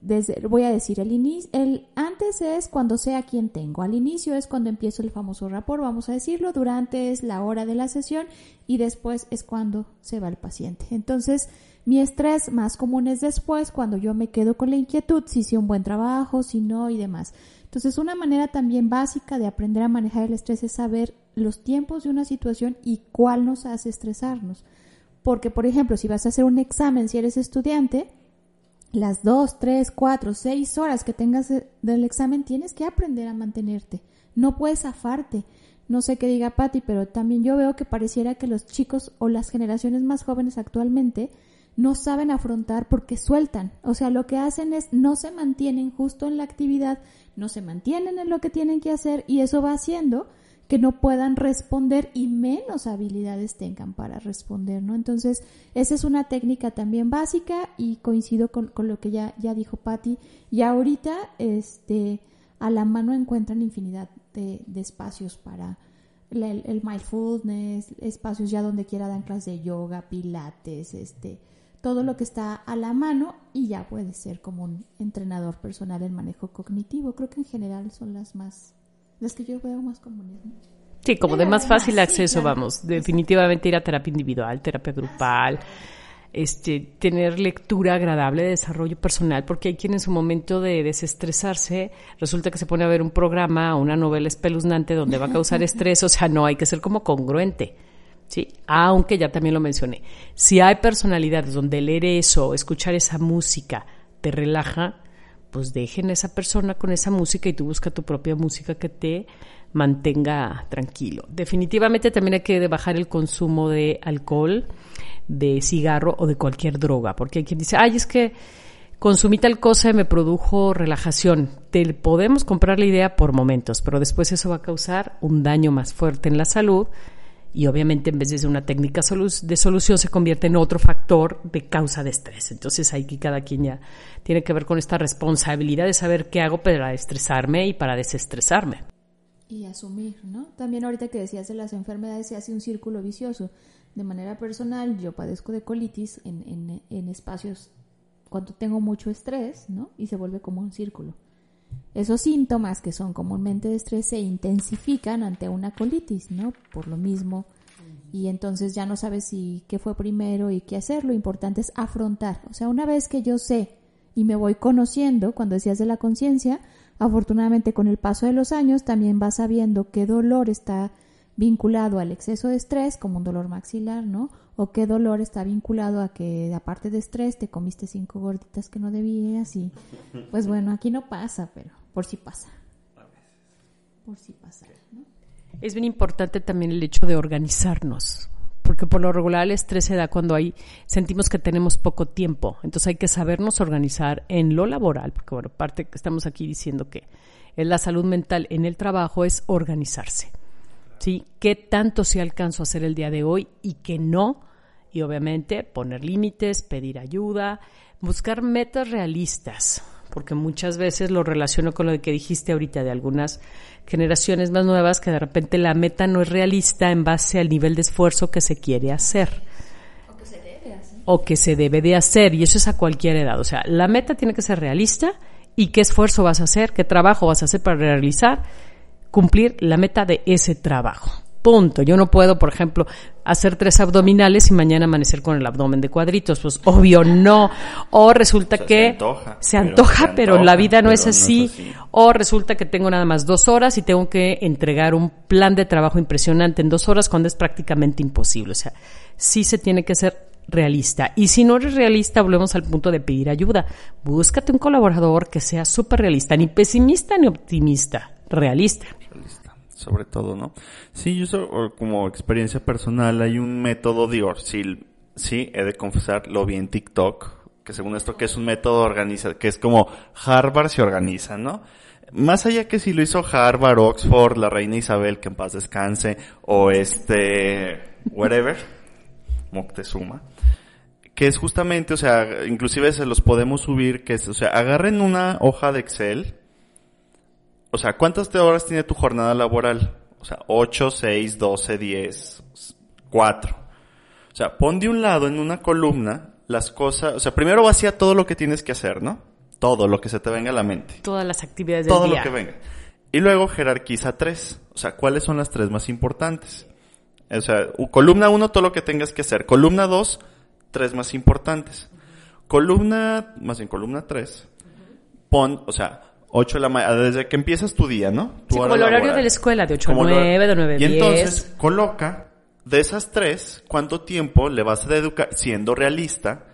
desde, voy a decir, el inicio, el antes es cuando sé a quién tengo, al inicio es cuando empiezo el famoso rapport, vamos a decirlo, durante es la hora de la sesión y después es cuando se va el paciente. Entonces, mi estrés más común es después, cuando yo me quedo con la inquietud, si hice un buen trabajo, si no y demás. Entonces, una manera también básica de aprender a manejar el estrés es saber los tiempos de una situación y cuál nos hace estresarnos. Porque, por ejemplo, si vas a hacer un examen, si eres estudiante, las dos, tres, cuatro, seis horas que tengas del examen tienes que aprender a mantenerte. No puedes zafarte. No sé qué diga Patti, pero también yo veo que pareciera que los chicos o las generaciones más jóvenes actualmente no saben afrontar porque sueltan. O sea, lo que hacen es no se mantienen justo en la actividad, no se mantienen en lo que tienen que hacer y eso va haciendo que no puedan responder y menos habilidades tengan para responder, ¿no? Entonces, esa es una técnica también básica y coincido con, lo que ya, ya dijo Patti. Y ahorita, este, a la mano encuentran infinidad de, espacios para el, el, mindfulness, espacios ya donde quiera dan clases de yoga, pilates, este, todo lo que está a la mano y ya puede ser como un entrenador personal en manejo cognitivo. Creo que en general son las más las que yo veo más comunes. Sí, como de más fácil acceso, vamos. Definitivamente ir a terapia individual, terapia grupal, este, tener lectura agradable de desarrollo personal, porque hay quien en su momento de desestresarse resulta que se pone a ver un programa o una novela espeluznante donde va a causar estrés, o sea, no, hay que ser como congruente. ¿sí? Aunque ya también lo mencioné. Si hay personalidades donde leer eso, escuchar esa música, te relaja, pues dejen a esa persona con esa música y tú busca tu propia música que te mantenga tranquilo. Definitivamente también hay que bajar el consumo de alcohol, de cigarro o de cualquier droga, porque hay quien dice, ay, es que consumí tal cosa y me produjo relajación. Te podemos comprar la idea por momentos, pero después eso va a causar un daño más fuerte en la salud y obviamente en vez de ser una técnica de solución se convierte en otro factor de causa de estrés. Entonces que cada quien ya tiene que ver con esta responsabilidad de saber qué hago para estresarme y para desestresarme. Y asumir, ¿no? También ahorita que decías de las enfermedades se hace un círculo vicioso. De manera personal, yo padezco de colitis en, en, en espacios cuando tengo mucho estrés, ¿no? Y se vuelve como un círculo. Esos síntomas que son comúnmente de estrés se intensifican ante una colitis, ¿no? Por lo mismo. Y entonces ya no sabes si qué fue primero y qué hacer. Lo importante es afrontar. O sea, una vez que yo sé y me voy conociendo, cuando decías de la conciencia, afortunadamente con el paso de los años también vas sabiendo qué dolor está vinculado al exceso de estrés, como un dolor maxilar, ¿no? O qué dolor está vinculado a que, aparte de estrés, te comiste cinco gorditas que no debías y, pues bueno, aquí no pasa, pero por si pasa. Por si pasa, ¿no? Es bien importante también el hecho de organizarnos, porque por lo regular el estrés se da cuando hay sentimos que tenemos poco tiempo, entonces hay que sabernos organizar en lo laboral, porque bueno, parte que estamos aquí diciendo que en la salud mental en el trabajo es organizarse. ¿Sí? ¿Qué tanto se alcanzo a hacer el día de hoy y qué no? Y obviamente poner límites, pedir ayuda, buscar metas realistas, porque muchas veces lo relaciono con lo que dijiste ahorita de algunas generaciones más nuevas que de repente la meta no es realista en base al nivel de esfuerzo que se quiere hacer. O que se debe hacer. O que se debe de hacer, y eso es a cualquier edad. O sea, la meta tiene que ser realista y qué esfuerzo vas a hacer, qué trabajo vas a hacer para realizar cumplir la meta de ese trabajo. Punto. Yo no puedo, por ejemplo, hacer tres abdominales y mañana amanecer con el abdomen de cuadritos. Pues obvio no. O resulta que se antoja, pero, la vida no es, así. O resulta que tengo nada más dos horas y tengo que entregar un plan de trabajo impresionante en dos horas cuando es prácticamente imposible. O sea, sí se tiene que ser realista. Y si no eres realista, volvemos al punto de pedir ayuda. Búscate un colaborador que sea súper realista, ni pesimista ni optimista, realista sobre todo, ¿no? Sí, yo como experiencia personal hay un método de Orsil, sí, he de confesar, lo vi en TikTok, que según esto que es un método organiza, que es como Harvard se organiza, ¿no? Más allá que si lo hizo Harvard, Oxford, la reina Isabel, que en paz descanse, o este, whatever, Moctezuma, que es justamente, o sea, inclusive se los podemos subir, que es, o sea, agarren una hoja de Excel, o sea, ¿cuántas horas tiene tu jornada laboral? O sea, 8, 6, 12, 10, 4. O sea, pon de un lado en una columna las cosas, o sea, primero vacía todo lo que tienes que hacer, ¿no? Todo lo que se te venga a la mente. Todas las actividades del Todo día. lo que venga. Y luego jerarquiza tres. O sea, ¿cuáles son las tres más importantes? O sea, columna uno, todo lo que tengas que hacer. Columna dos, tres más importantes. Columna, más bien columna tres, pon, o sea, 8 de la mañana, desde que empiezas tu día, ¿no? Tu Sí, hora como el horario laboral. de la escuela, de 8 a Como lo- 9, de 9 a Y 10. entonces coloca de esas tres, cuánto tiempo le vas a dedicar, siendo realista,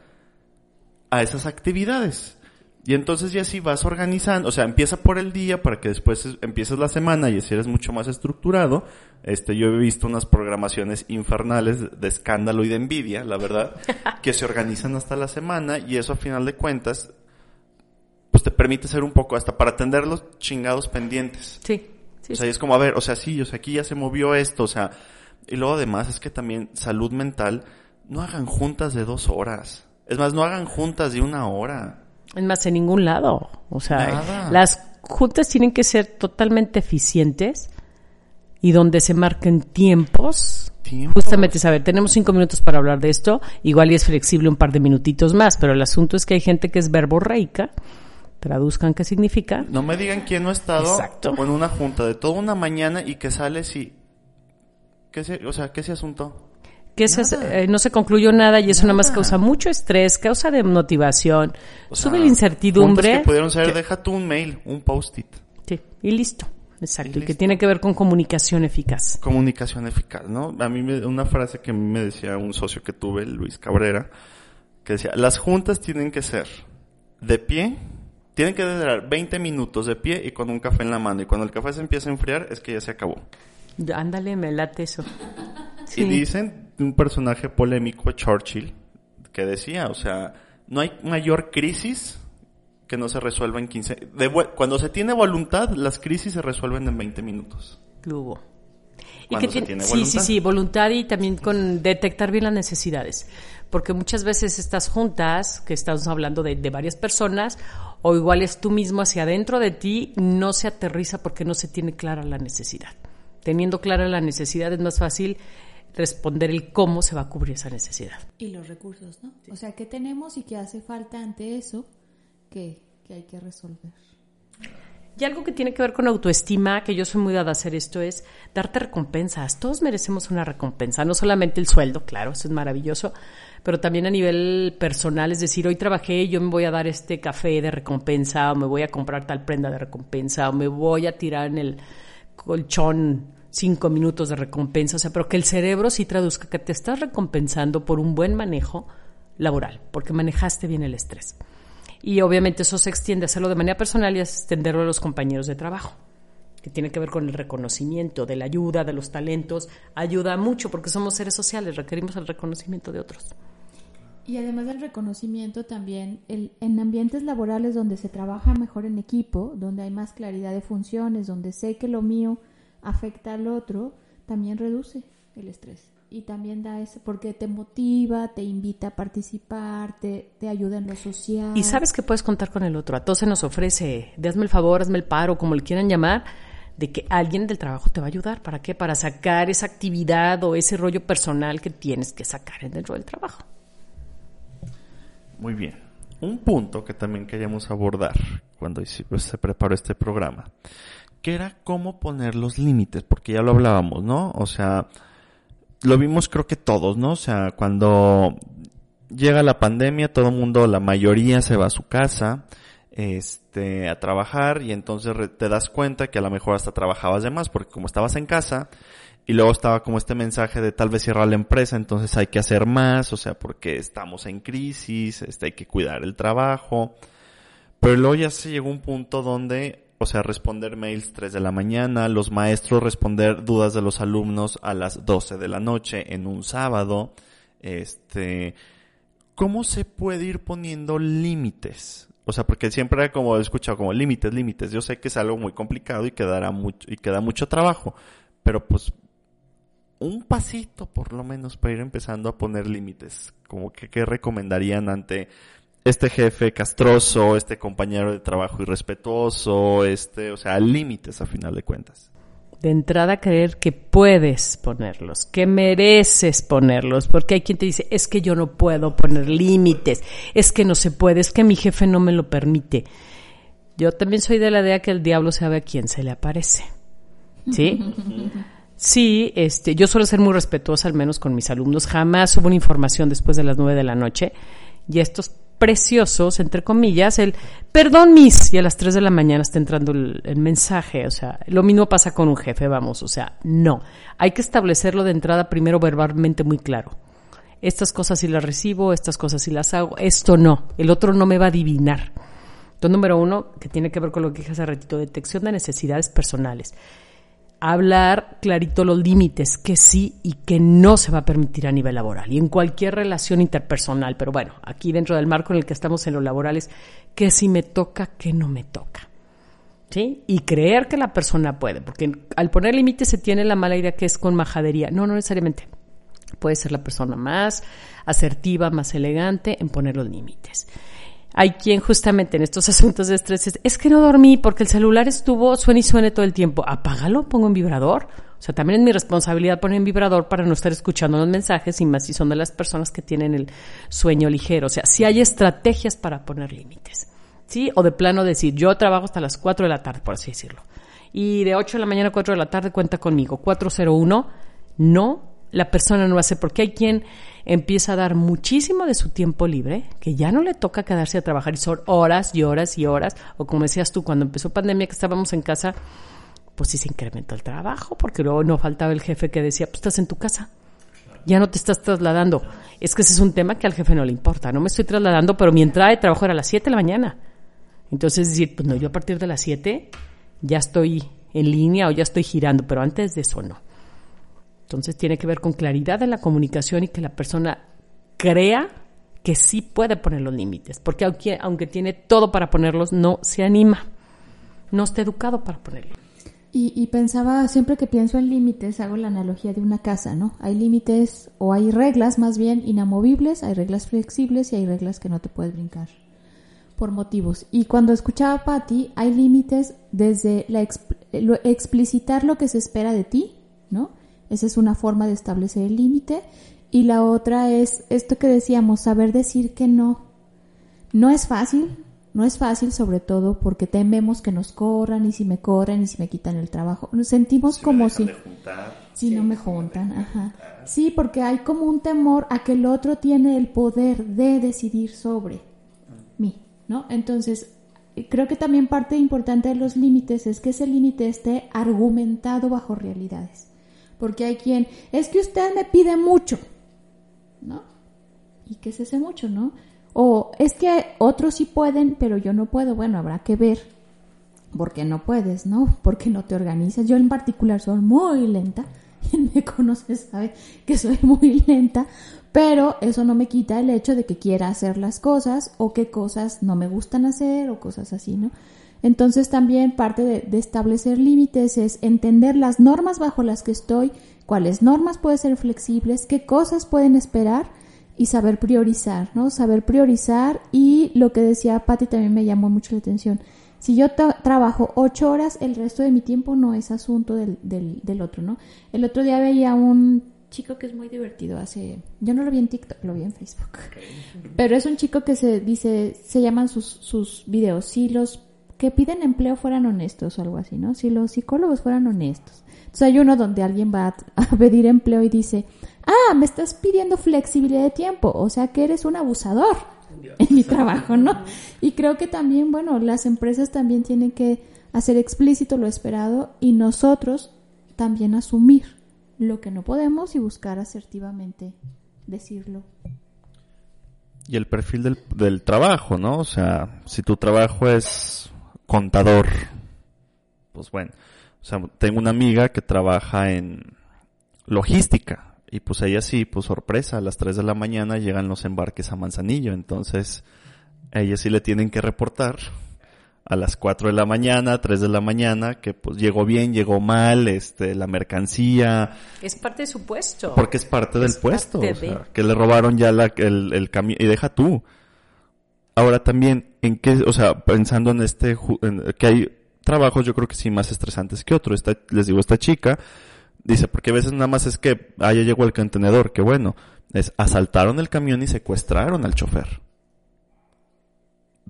a esas actividades. Y entonces ya así vas organizando, o sea, empieza por el día para que después es- empieces la semana y así eres mucho más estructurado. Este, yo he visto unas programaciones infernales de- escándalo y de envidia, la verdad, que se organizan hasta la semana y eso a final de cuentas, pues te permite ser un poco hasta para atender los chingados pendientes. Sí, sí, O sea, sí. es como, a ver, o sea, sí, o sea, aquí ya se movió esto, o sea, y luego además es que también salud mental, no hagan juntas de dos horas. Es más, no hagan juntas de una hora. Es más, en ningún lado. O sea, Nada. las juntas tienen que ser totalmente eficientes y donde se marquen tiempos. Justamente, saber, tenemos cinco minutos para hablar de esto, igual y es flexible un par de minutitos más, pero el asunto es que hay gente que es verborreica, traduzcan qué significa. No me digan quién no ha estado Exacto. en una junta de toda una mañana y que sale si... ¿Qué se, o sea, ¿qué se asuntó? Que eh, no se concluyó nada y eso nada más causa mucho estrés, causa desmotivación, O sube sea, la incertidumbre. que pudieron ser, que- deja tú un mail, un post-it. Sí, y listo. Exacto, Y y, que tiene que ver con comunicación eficaz. Comunicación eficaz, ¿no? A mí me, una frase que a mí me decía un socio que tuve, Luis Cabrera, que decía, las juntas tienen que ser de pie, tienen que durar 20 minutos de pie y con un café en la mano. Y cuando el café se empieza a enfriar es que ya se acabó. Ándale, me late eso. Sí. Y dicen un personaje polémico, Churchill, que decía, o sea, no hay mayor crisis que no se resuelva en 15... de cuando se tiene voluntad, las crisis se resuelven en 20 minutos. Hubo. Y que tiene- tiene sí, sí, sí, voluntad y también con detectar bien las necesidades. Porque muchas veces estas juntas, que estamos hablando de, de varias personas, o igual es tú mismo hacia adentro de ti, no se aterriza porque no se tiene clara la necesidad. Teniendo clara la necesidad es más fácil responder el cómo se va a cubrir esa necesidad. Y los recursos, ¿no? O sea, ¿qué tenemos y qué hace falta ante eso que, que hay que resolver? Y algo que tiene que ver con autoestima, que yo soy muy dada a hacer esto, es darte recompensas. Todos merecemos una recompensa, no solamente el sueldo, claro, eso es maravilloso, pero también a nivel personal, es decir, hoy trabajé, yo me voy a dar este café de recompensa, o me voy a comprar tal prenda de recompensa, o me voy a tirar en el colchón cinco minutos de recompensa, o sea, pero que el cerebro sí traduzca que te estás recompensando por un buen manejo laboral, porque manejaste bien el estrés. Y obviamente eso se extiende a hacerlo de manera personal y a extenderlo a los compañeros de trabajo, que tiene que ver con el reconocimiento, de la ayuda, de los talentos. Ayuda mucho porque somos seres sociales, requerimos el reconocimiento de otros. Y además del reconocimiento también, el, en ambientes laborales donde se trabaja mejor en equipo, donde hay más claridad de funciones, donde sé que lo mío afecta al otro, también reduce el estrés. Y también da eso, porque te motiva, te invita a participar, te, te ayuda en lo social. Y sabes que puedes contar con el otro. A todos se nos ofrece, de hazme el favor, hazme el paro, como le quieran llamar, de que alguien del trabajo te va a ayudar. ¿Para qué? Para sacar esa actividad o ese rollo personal que tienes que sacar dentro del trabajo. Muy bien. Un punto que también queríamos abordar cuando se preparó este programa, que era cómo poner los límites, porque ya lo hablábamos, ¿no? O sea, lo vimos creo que todos, ¿no? O sea, cuando llega la pandemia, todo el mundo, la mayoría se va a su casa, este, a trabajar y entonces te das cuenta que a lo mejor hasta trabajabas de más, porque como estabas en casa, y luego estaba como este mensaje de tal vez cerrar la empresa, entonces hay que hacer más, o sea, porque estamos en crisis, este, hay que cuidar el trabajo. Pero luego ya se llegó un punto donde, o sea, responder mails 3 de la mañana, los maestros responder dudas de los alumnos a las 12 de la noche en un sábado, este, ¿cómo se puede ir poniendo límites? O sea, porque siempre como he escuchado como límites, límites. Yo sé que es algo muy complicado y que dará mucho, y que da mucho trabajo, pero pues un pasito por lo menos para ir empezando a poner límites. Como que qué recomendarían ante este jefe castroso, este compañero de trabajo irrespetuoso, este, o sea, límites a final de cuentas. de entrada creer que puedes ponerlos, que mereces ponerlos, porque hay quien te dice, es que yo no puedo poner límites, es que no se puede, es que mi jefe no me lo permite. Yo también soy de la idea que el diablo sabe a quién se le aparece. ¿Sí? Sí, este, yo suelo ser muy respetuosa, al menos con mis alumnos. Jamás subo una información después de las nueve de la noche. Y estos preciosos, entre comillas, el perdón, mis, y a las tres de la mañana está entrando el, el, mensaje. O sea, lo mismo pasa con un jefe, vamos. O sea, no. Hay que establecerlo de entrada primero verbalmente muy claro. Estas cosas sí las recibo, estas cosas sí las hago, esto no. El otro no me va a adivinar. Entonces, número uno, que tiene que ver con lo que dije hace ratito, detección de necesidades personales hablar clarito los límites, que sí y que no se va a permitir a nivel laboral y en cualquier relación interpersonal. Pero bueno, aquí dentro del marco en el que estamos en lo laboral es que sí me toca, que no me toca. ¿Sí? Y creer que la persona puede, porque al poner límites se tiene la mala idea que es con majadería. No, no necesariamente. Puede ser la persona más asertiva, más elegante en poner los límites hay quien justamente en estos asuntos de estrés es, es que no dormí porque el celular estuvo, suena y suene todo el tiempo. Apágalo, pongo en vibrador. O sea, también es mi responsabilidad poner en vibrador para no estar escuchando los mensajes y más si son de las personas que tienen el sueño ligero. O sea, si hay estrategias para poner límites. ¿Sí? O de plano decir, yo trabajo hasta las 4 de la tarde, por así decirlo. Y de 8 de la mañana a 4 de la tarde cuenta conmigo. 401, no, la persona no hace, porque hay quien empieza a dar muchísimo de su tiempo libre, que ya no le toca quedarse a trabajar y son horas y horas y horas, o como decías tú, cuando empezó pandemia que estábamos en casa, pues sí se incrementó el trabajo, porque luego no faltaba el jefe que decía, pues estás en tu casa, ya no te estás trasladando. Es que ese es un tema que al jefe no le importa, no me estoy trasladando, pero mi entrada de trabajo era a las 7 de la mañana. Entonces decir, pues no, yo a partir de las 7 ya estoy en línea o ya estoy girando, pero antes de eso no. Entonces tiene que ver con claridad en la comunicación y que la persona crea que sí puede poner los límites, porque aunque, aunque tiene todo para ponerlos, no se anima, no está educado para ponerlos. Y, y, pensaba, siempre que pienso en límites, hago la analogía de una casa, ¿no? Hay límites o hay reglas más bien inamovibles, hay reglas flexibles y hay reglas que no te puedes brincar por motivos. Y cuando escuchaba a Patti, hay límites desde la lo, explicitar lo que se espera de ti, ¿no? Esa es una forma de establecer el límite. Y la otra es esto que decíamos, saber decir que no. No es fácil, no es fácil sobre todo porque tememos que nos corran y si me corran y si me quitan el trabajo. Nos sentimos como si... Si no me juntan, ajá. Sí, porque hay como un temor a que el otro tiene el poder de decidir sobre mí, ¿no? Entonces, creo que también parte importante de los límites es que ese límite esté argumentado bajo realidades. Porque hay quien, es que usted me pide mucho, ¿no? ¿Y qué es ese mucho, no? O es que otros sí pueden, pero yo no puedo. Bueno, habrá que ver por qué no puedes, ¿no? Porque no te organizas. Yo en particular soy muy lenta. Quien me conoce sabe que soy muy lenta, pero eso no me quita el hecho de que quiera hacer las cosas o que cosas no me gustan hacer o cosas así, ¿no? Entonces también parte de, establecer límites es entender las normas bajo las que estoy, cuáles normas pueden ser flexibles, qué cosas pueden esperar y saber priorizar, ¿no? Saber priorizar y lo que decía Patti también me llamó mucho la atención. Si yo trabajo ocho horas, el resto de mi tiempo no es asunto del, del, del otro, ¿no? El otro día veía un chico que es muy divertido hace yo no lo vi en TikTok lo vi en Facebook pero es un chico que se dice se llaman sus sus videos si los que piden empleo fueran honestos o algo así, ¿no? Si los psicólogos fueran honestos. Entonces hay uno donde alguien va a, pedir empleo y dice, ah, me estás pidiendo flexibilidad de tiempo, o sea que eres un abusador en mi trabajo, ¿no? Y creo que también, bueno, las empresas también tienen que hacer explícito lo esperado y nosotros también asumir lo que no podemos y buscar asertivamente decirlo. Y el perfil del, del trabajo, ¿no? O sea, si tu trabajo es contador. Pues bueno, o sea, tengo una amiga que trabaja en logística y pues ella sí, pues sorpresa, a las 3 de la mañana llegan los embarques a Manzanillo, entonces a ella sí le tienen que reportar a las 4 de la mañana, 3 de la mañana, que pues llegó bien, llegó mal, este, la mercancía. Es parte de su puesto. Porque es parte del puesto. que le robaron ya la, el, el camión, y deja tú. Ahora también, ¿en qué, o sea, pensando en este, que hay trabajos yo creo que sí más estresantes que otros. Esta, les digo, esta chica dice, porque a veces nada más es que, ah, ya llegó el contenedor, que bueno, es asaltaron el camión y secuestraron al chofer.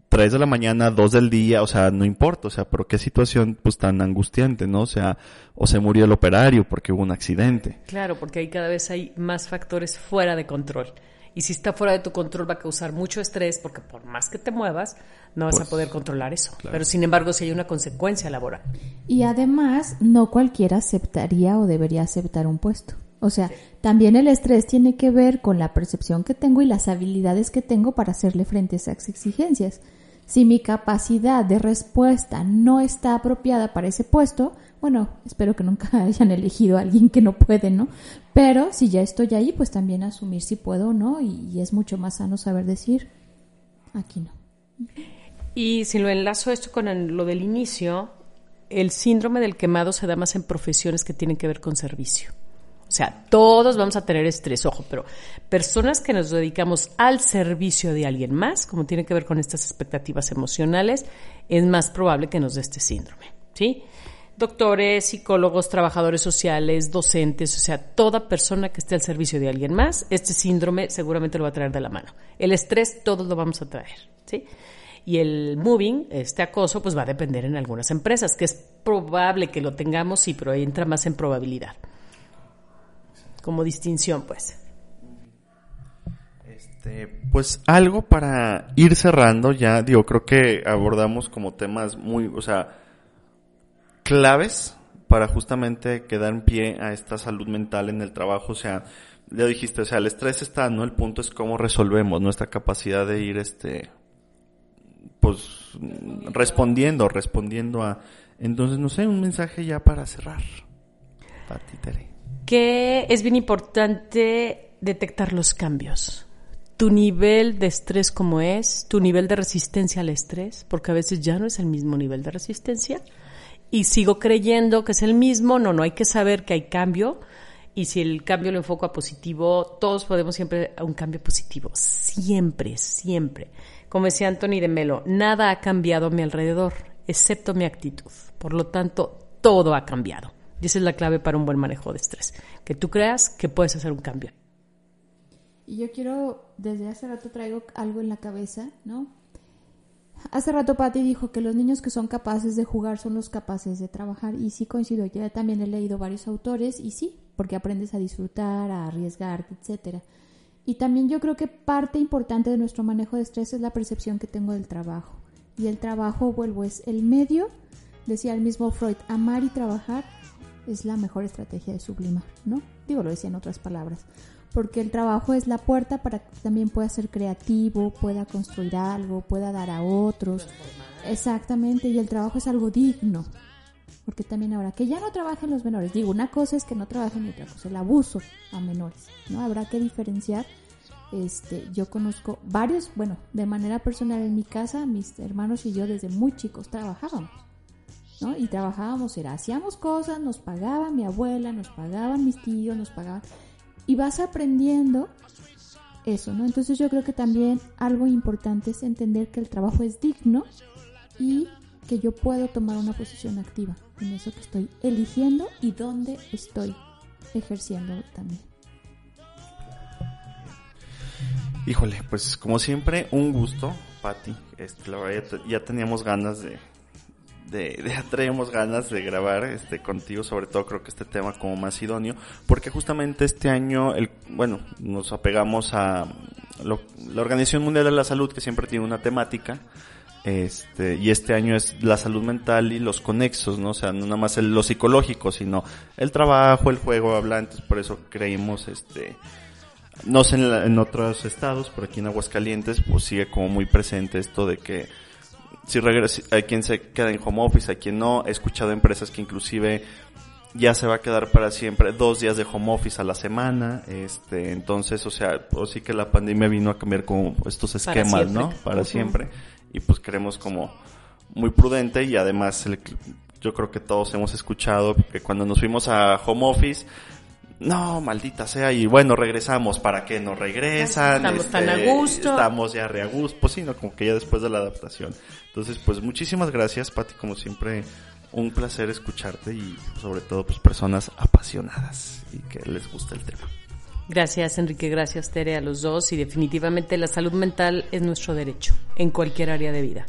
3 de la mañana, 2 del día, o sea, no importa, o sea, pero qué situación pues tan angustiante, ¿no? O sea, o se murió el operario porque hubo un accidente. Claro, porque ahí cada vez hay más factores fuera de control. Y si está fuera de tu control va a causar mucho estrés porque por más que te muevas, no vas a Pues, poder controlar eso. Pero sin embargo, si hay una consecuencia laboral. Y además, no cualquiera aceptaría o debería aceptar un puesto. O sea, también el estrés tiene que ver con la percepción que tengo y las habilidades que tengo para hacerle frente a esas exigencias. Si mi capacidad de respuesta no está apropiada para ese puesto, bueno, espero que nunca hayan elegido a alguien que no puede, ¿no? Pero si ya estoy ahí, pues también asumir si puedo o no, y, es mucho más sano saber decir, aquí no. Y si lo enlazo esto con lo del inicio, el síndrome del quemado se da más en profesiones que tienen que ver con servicio. O sea, todos vamos a tener estrés, ojo, pero personas que nos dedicamos al servicio de alguien más, como tiene que ver con estas expectativas emocionales, es más probable que nos dé este síndrome, ¿sí? Doctores, psicólogos, trabajadores sociales, docentes, o sea, toda persona que esté al servicio de alguien más, este síndrome seguramente lo va a traer de la mano. El estrés todos lo vamos a traer, ¿sí? Y el moving, este acoso, pues va a depender en algunas empresas, que es probable que lo tengamos, sí, pero entra más en probabilidad. Como distinción, pues. Este, pues algo para ir cerrando ya, digo, creo que abordamos como temas muy, o sea, claves para justamente quedar en pie a esta salud mental en el trabajo, o sea, ya dijiste, o sea, el estrés está, ¿no? El punto es cómo resolvemos nuestra capacidad de ir, este, pues, respondiendo, respondiendo a, entonces, no sé, un mensaje ya para cerrar. Pati, Tere. Que es bien importante detectar los cambios. Tu nivel de estrés como es, tu nivel de resistencia al estrés, porque a veces ya no es el mismo nivel de resistencia. Y sigo creyendo que es el mismo, no, no, hay que saber que hay cambio. Y si el cambio lo enfoco a positivo, todos podemos siempre a un cambio positivo. Siempre, siempre. Como decía Anthony de Melo, nada ha cambiado a mi alrededor, excepto mi actitud. Por lo tanto, todo ha cambiado. Y esa es la clave para un buen manejo de estrés. Que tú creas que puedes hacer un cambio. Y yo quiero, desde hace rato traigo algo en la cabeza, ¿no? Hace rato Patti dijo que los niños que son capaces de jugar son los capaces de trabajar y sí coincido, yo también he leído varios autores y sí, porque aprendes a disfrutar, a arriesgarte, etcétera. Y también yo creo que parte importante de nuestro manejo de estrés es la percepción que tengo del trabajo. Y el trabajo, vuelvo, es el medio, decía el mismo Freud, amar y trabajar es la mejor estrategia de sublimar, ¿no? Digo, lo decía en otras palabras porque el trabajo es la puerta para que también pueda ser creativo, pueda construir algo, pueda dar a otros. Exactamente, y el trabajo es algo digno. Porque también habrá que ya no trabajen los menores. Digo, una cosa es que no trabajen y otra cosa el abuso a menores, ¿no? Habrá que diferenciar. Este, yo conozco varios, bueno, de manera personal en mi casa, mis hermanos y yo desde muy chicos trabajábamos. Y trabajábamos, era, hacíamos cosas, nos pagaba mi abuela, nos pagaban mis tíos, nos pagaban y vas aprendiendo eso, ¿no? Entonces yo creo que también algo importante es entender que el trabajo es digno y que yo puedo tomar una posición activa en eso que estoy eligiendo y dónde estoy ejerciendo también. Híjole, pues como siempre, un gusto, Patti. Este, la verdad, ya teníamos ganas de, de, ya traíamos ganas de grabar este contigo, sobre todo creo que este tema como más idóneo, porque justamente este año, el, bueno, nos apegamos a lo- la Organización Mundial de la Salud, que siempre tiene una temática, este, y este año es la salud mental y los conexos, ¿no? Sea, no nada más el- lo psicológico, sino el trabajo, el juego, habla, entonces por eso creímos, este, no sé en, la- en otros estados, pero aquí en Aguascalientes, pues sigue como muy presente esto de que si regresa, hay quien se queda en home office, hay quien no. He escuchado empresas que inclusive ya se va a quedar para siempre dos días de home office a la semana. Este, entonces, o sea, pues sí que la pandemia vino a cambiar como estos esquemas. ¿no? Para siempre. Y pues queremos como muy prudente y además el- yo creo que todos hemos escuchado que cuando nos fuimos a home office, no, maldita sea, y bueno, regresamos, ¿para qué nos regresan? Estamos tan a gusto. Estamos ya re a gusto, pues sí, no, como que ya después de la adaptación. Entonces, pues muchísimas gracias, Pati, como siempre, un placer escucharte y sobre todo, pues personas apasionadas y que les gusta el tema. Gracias, Enrique. Gracias, Tere, a los dos. Y definitivamente la salud mental es nuestro derecho en cualquier área de vida.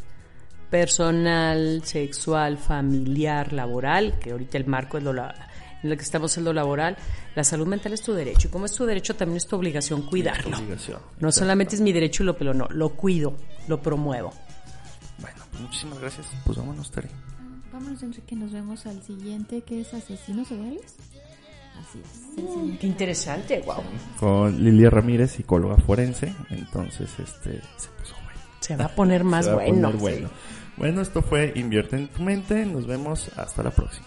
Personal, sexual, familiar, laboral, que ahorita el marco es lo, la- en el que estamos en lo laboral. La salud mental es tu derecho. Y como es tu derecho, también es tu obligación cuidarlo. Obligación. No solamente es mi derecho y lo pero no, lo cuido, lo promuevo. Muchísimas gracias. Pues vámonos, Tere. Vámonos, Enrique, nos vemos al siguiente, que es Asesinos Seriales. Así es. siguiente. Qué interesante, wow. Con Lilia Ramírez, psicóloga forense. Entonces, este, se puso bueno. Se va a poner más Se va a bueno. poner bueno. Bueno, esto fue Invierte en tu mente. Nos vemos hasta la próxima.